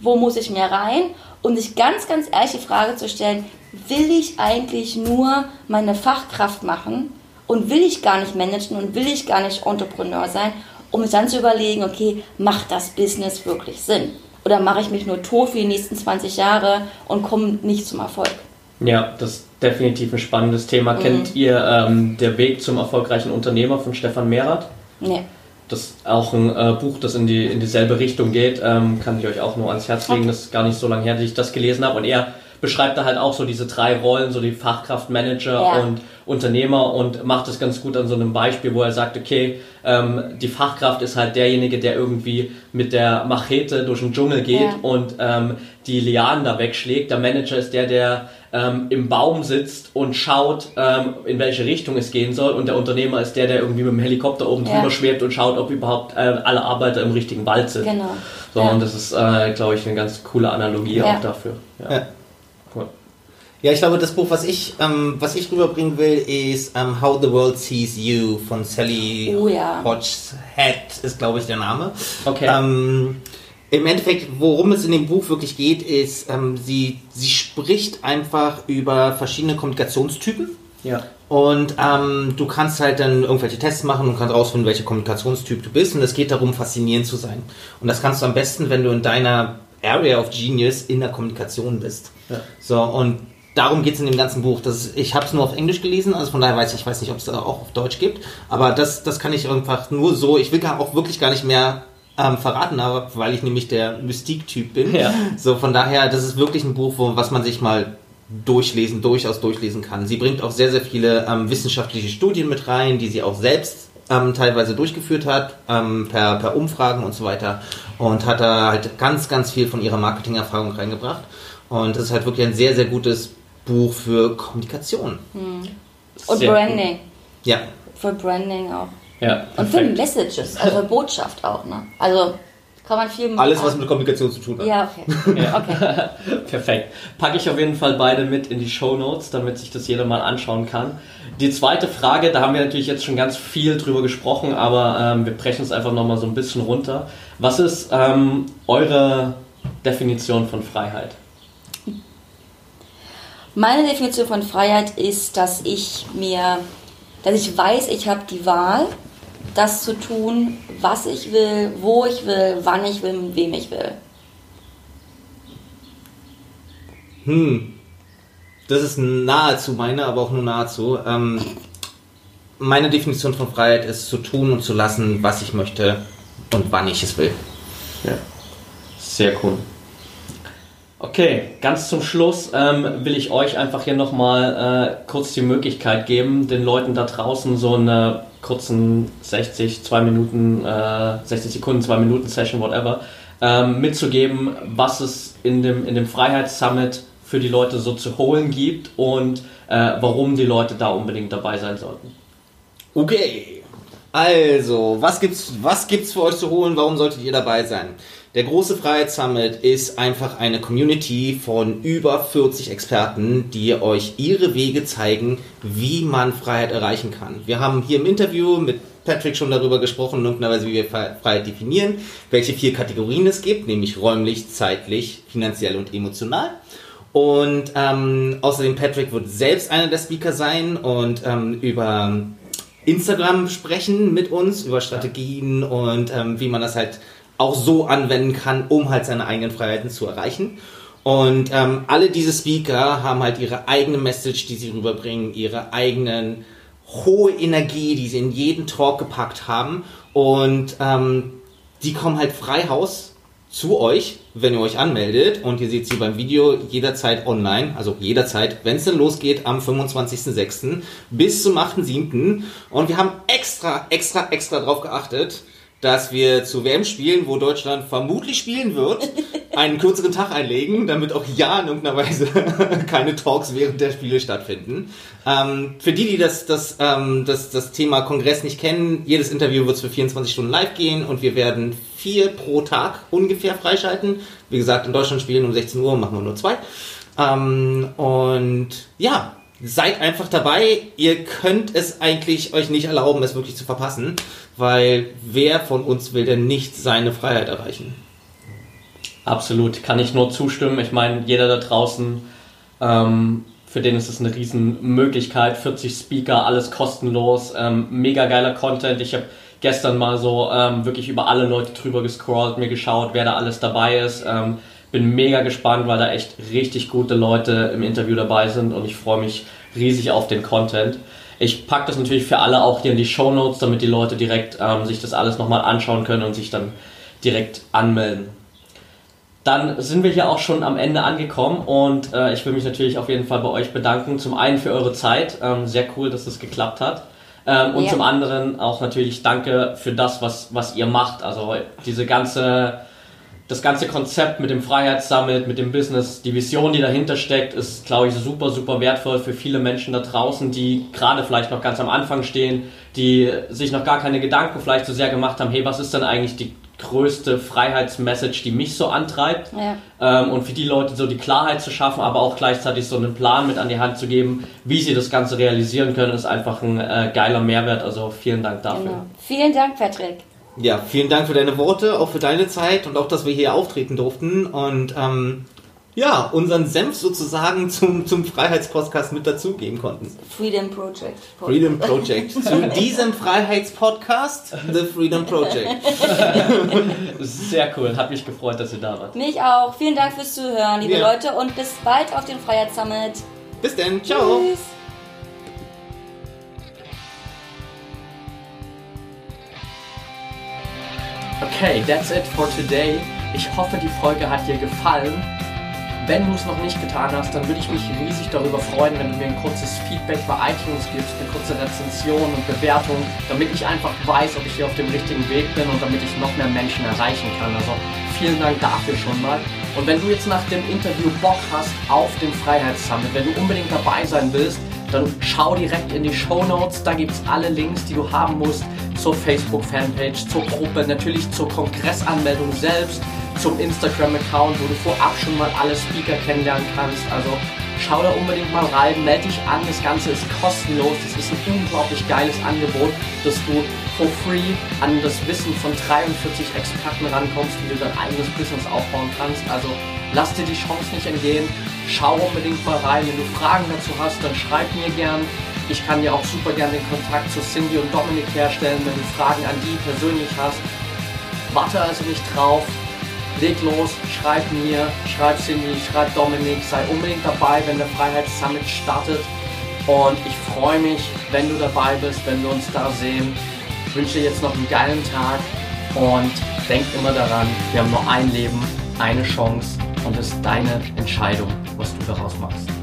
Wo muss ich mehr rein? Und sich ganz, ganz ehrlich die Frage zu stellen, will ich eigentlich nur meine Fachkraft machen und will ich gar nicht managen und will ich gar nicht Entrepreneur sein, um dann zu überlegen, okay, macht das Business wirklich Sinn? Oder mache ich mich nur tot für die nächsten 20 Jahre und komme nicht zum Erfolg? Ja, das definitiv ein spannendes Thema. Kennt ihr ähm, Der Weg zum erfolgreichen Unternehmer von Stefan Mehrath? Nee. Das ist auch ein äh, Buch, das in, die, in dieselbe Richtung geht. Ähm, kann ich euch auch nur ans Herz legen. Das ist gar nicht so lange her, dass ich das gelesen habe. Und er beschreibt da halt auch so diese drei Rollen, so die Fachkraft, Manager Ja. und Unternehmer und macht das ganz gut an so einem Beispiel, wo er sagt, okay, ähm, die Fachkraft ist halt derjenige, der irgendwie mit der Machete durch den Dschungel geht Ja. und ähm, die Lianen da wegschlägt. Der Manager ist der, der ähm, im Baum sitzt und schaut, ähm, in welche Richtung es gehen soll. Und der Unternehmer ist der, der irgendwie mit dem Helikopter oben Ja. drüber schwebt und schaut, ob überhaupt äh, alle Arbeiter im richtigen Wald sind. Genau. So, Ja. und das ist, äh, glaube ich, eine ganz coole Analogie Ja. auch dafür. Ja. Ja. Cool. Ja, ich glaube, das Buch, was ich, ähm, was ich rüberbringen will, ist ähm, How the World Sees You von Sally Oh ja. Hodgehead, ist, glaube ich, der Name. Okay. Ähm, Im Endeffekt, worum es in dem Buch wirklich geht, ist, ähm, sie, sie spricht einfach über verschiedene Kommunikationstypen. Ja. Und ähm, du kannst halt dann irgendwelche Tests machen und kannst rausfinden, welcher Kommunikationstyp du bist. Und es geht darum, faszinierend zu sein. Und das kannst du am besten, wenn du in deiner Area of Genius in der Kommunikation bist. Ja. So, und darum geht es in dem ganzen Buch. Das ist, ich habe es nur auf Englisch gelesen, also von daher weiß ich, ich weiß nicht, ob es auch auf Deutsch gibt. Aber das, das kann ich einfach nur so, ich will gar, auch wirklich gar nicht mehr ähm, verraten, aber weil ich nämlich der Mystik-Typ bin. Ja. So, von daher, das ist wirklich ein Buch, wo, was man sich mal durchlesen, durchaus durchlesen kann. Sie bringt auch sehr, sehr viele ähm, wissenschaftliche Studien mit rein, die sie auch selbst ähm, teilweise durchgeführt hat, ähm, per, per Umfragen und so weiter. Und hat da halt ganz, ganz viel von ihrer Marketingerfahrung reingebracht. Und das ist halt wirklich ein sehr, sehr gutes Buch für Kommunikation. Und Sehr Branding. Ja. Für Branding auch. Ja, Und für. Messages, also Botschaft auch, ne? Also kann man viel Alles, was mit Kommunikation zu tun hat. Ja, okay. [laughs] okay. [laughs] Perfekt. Packe ich auf jeden Fall beide mit in die Show Notes, damit sich das jeder mal anschauen kann. Die zweite Frage, da haben wir natürlich jetzt schon ganz viel drüber gesprochen, aber ähm, wir brechen es einfach nochmal so ein bisschen runter. Was ist ähm, eure Definition von Freiheit? Meine Definition von Freiheit ist, dass ich mir, dass ich weiß, ich habe die Wahl, das zu tun, was ich will, wo ich will, wann ich will, mit wem ich will. Hm. Das ist nahezu meine, aber auch nur nahezu. Ähm, meine Definition von Freiheit ist zu tun und zu lassen, was ich möchte und wann ich es will. Ja. Sehr cool. Okay, ganz zum Schluss ähm, will ich euch einfach hier nochmal äh, kurz die Möglichkeit geben, den Leuten da draußen so eine kurzen 60, 2 Minuten, äh, 60 Sekunden, 2 Minuten Session, whatever, ähm, mitzugeben, was es in dem, in dem Freiheitssummit für die Leute so zu holen gibt und äh, warum die Leute da unbedingt dabei sein sollten. Okay. Also, was gibt's, was gibt's für euch zu holen? Warum solltet ihr dabei sein? Der große Freiheitssummit ist einfach eine Community von über 40 Experten, die euch ihre Wege zeigen, wie man Freiheit erreichen kann. Wir haben hier im Interview mit Patrick schon darüber gesprochen, wie wir Freiheit definieren, welche vier Kategorien es gibt, nämlich räumlich, zeitlich, finanziell und emotional. Und ähm, außerdem Patrick wird selbst einer der Speaker sein und ähm, über Instagram sprechen mit uns, über Strategien und ähm, wie man das halt auch so anwenden kann, um halt seine eigenen Freiheiten zu erreichen. Und ähm, alle diese Speaker haben halt ihre eigene Message, die sie rüberbringen, ihre eigenen hohe Energie, die sie in jeden Talk gepackt haben. Und ähm, die kommen halt frei Haus zu euch, wenn ihr euch anmeldet. Und ihr seht sie beim Video jederzeit online, also jederzeit, wenn es denn losgeht, am 25.06. bis zum 8.07. Und wir haben extra, extra, extra drauf geachtet, dass wir zu WM-Spielen, wo Deutschland vermutlich spielen wird, [laughs] einen kürzeren Tag einlegen, damit auch ja in irgendeiner Weise [laughs] keine Talks während der Spiele stattfinden. Ähm, für die, die das, das, ähm, das, das Thema Kongress nicht kennen, jedes Interview wird für 24 Stunden live gehen und wir werden vier pro Tag ungefähr freischalten. Wie gesagt, in Deutschland spielen um 16 Uhr, machen wir nur zwei. Ähm, und ja, seid einfach dabei. Ihr könnt es eigentlich euch nicht erlauben, es wirklich zu verpassen, weil wer von uns will denn nicht seine Freiheit erreichen? Absolut, kann ich nur zustimmen. Ich meine, jeder da draußen, ähm, für den ist es eine Riesenmöglichkeit. 40 Speaker, alles kostenlos, ähm, mega geiler Content. Ich habe gestern mal so ähm, wirklich über alle Leute drüber gescrollt, mir geschaut, wer da alles dabei ist. Ähm, bin mega gespannt, weil da echt richtig gute Leute im Interview dabei sind und ich freue mich riesig auf den Content. Ich packe das natürlich für alle auch hier in die Show Notes, damit die Leute direkt ähm, sich das alles nochmal anschauen können und sich dann direkt anmelden. Dann sind wir hier auch schon am Ende angekommen und äh, ich will mich natürlich auf jeden Fall bei euch bedanken. Zum einen für eure Zeit, ähm, sehr cool, dass das geklappt hat. Ähm, und ja. zum anderen auch natürlich danke für das, was, was ihr macht. Also diese ganze, das ganze Konzept mit dem Freiheitssummit, mit dem Business, die Vision, die dahinter steckt, ist, glaube ich, super, super wertvoll für viele Menschen da draußen, die gerade vielleicht noch ganz am Anfang stehen, die sich noch gar keine Gedanken vielleicht so sehr gemacht haben, hey, was ist denn eigentlich die größte Freiheitsmessage, die mich so antreibt. Ja. Ähm, und für die Leute so die Klarheit zu schaffen, aber auch gleichzeitig so einen Plan mit an die Hand zu geben, wie sie das Ganze realisieren können, ist einfach ein äh, geiler Mehrwert. Also vielen Dank dafür. Genau. Vielen Dank, Patrick. Ja, vielen Dank für deine Worte, auch für deine Zeit und auch, dass wir hier auftreten durften. Und ähm, ja, unseren Senf sozusagen zum, zum Freiheitspodcast mit dazugeben konnten. Freedom Project. Freedom [laughs] Project. Zu diesem Freiheitspodcast, The Freedom Project. Sehr cool, hat mich gefreut, dass ihr da wart. Mich auch. Vielen Dank fürs Zuhören, liebe ja. Leute, und bis bald auf dem Freiheitssummit. Bis dann, ciao. Tschüss. Okay, that's it for today. Ich hoffe, die Folge hat dir gefallen. Wenn du es noch nicht getan hast, dann würde ich mich riesig darüber freuen, wenn du mir ein kurzes Feedback bei iTunes gibst, eine kurze Rezension und Bewertung, damit ich einfach weiß, ob ich hier auf dem richtigen Weg bin und damit ich noch mehr Menschen erreichen kann. Also vielen Dank dafür schon mal. Und wenn du jetzt nach dem Interview Bock hast auf den Freiheitssummit, wenn du unbedingt dabei sein willst, dann schau direkt in die Show Notes. Da gibt es alle Links, die du haben musst zur Facebook-Fanpage, zur Gruppe, natürlich zur Kongressanmeldung selbst zum Instagram-Account, wo du vorab schon mal alle Speaker kennenlernen kannst. Also schau da unbedingt mal rein, melde dich an, das Ganze ist kostenlos, das ist ein unglaublich geiles Angebot, dass du for free an das Wissen von 43 Experten rankommst, wie du dein eigenes Business aufbauen kannst. Also lass dir die Chance nicht entgehen, schau unbedingt mal rein. Wenn du Fragen dazu hast, dann schreib mir gern. Ich kann dir auch super gern den Kontakt zu Cindy und Dominik herstellen, wenn du Fragen an die persönlich hast. Warte also nicht drauf, leg los, schreib mir, schreib Cindy, schreib Dominik, sei unbedingt dabei, wenn der Freiheitssummit startet. Und ich freue mich, wenn du dabei bist, wenn wir uns da sehen. Ich wünsche dir jetzt noch einen geilen Tag und denk immer daran, wir haben nur ein Leben, eine Chance und es ist deine Entscheidung, was du daraus machst.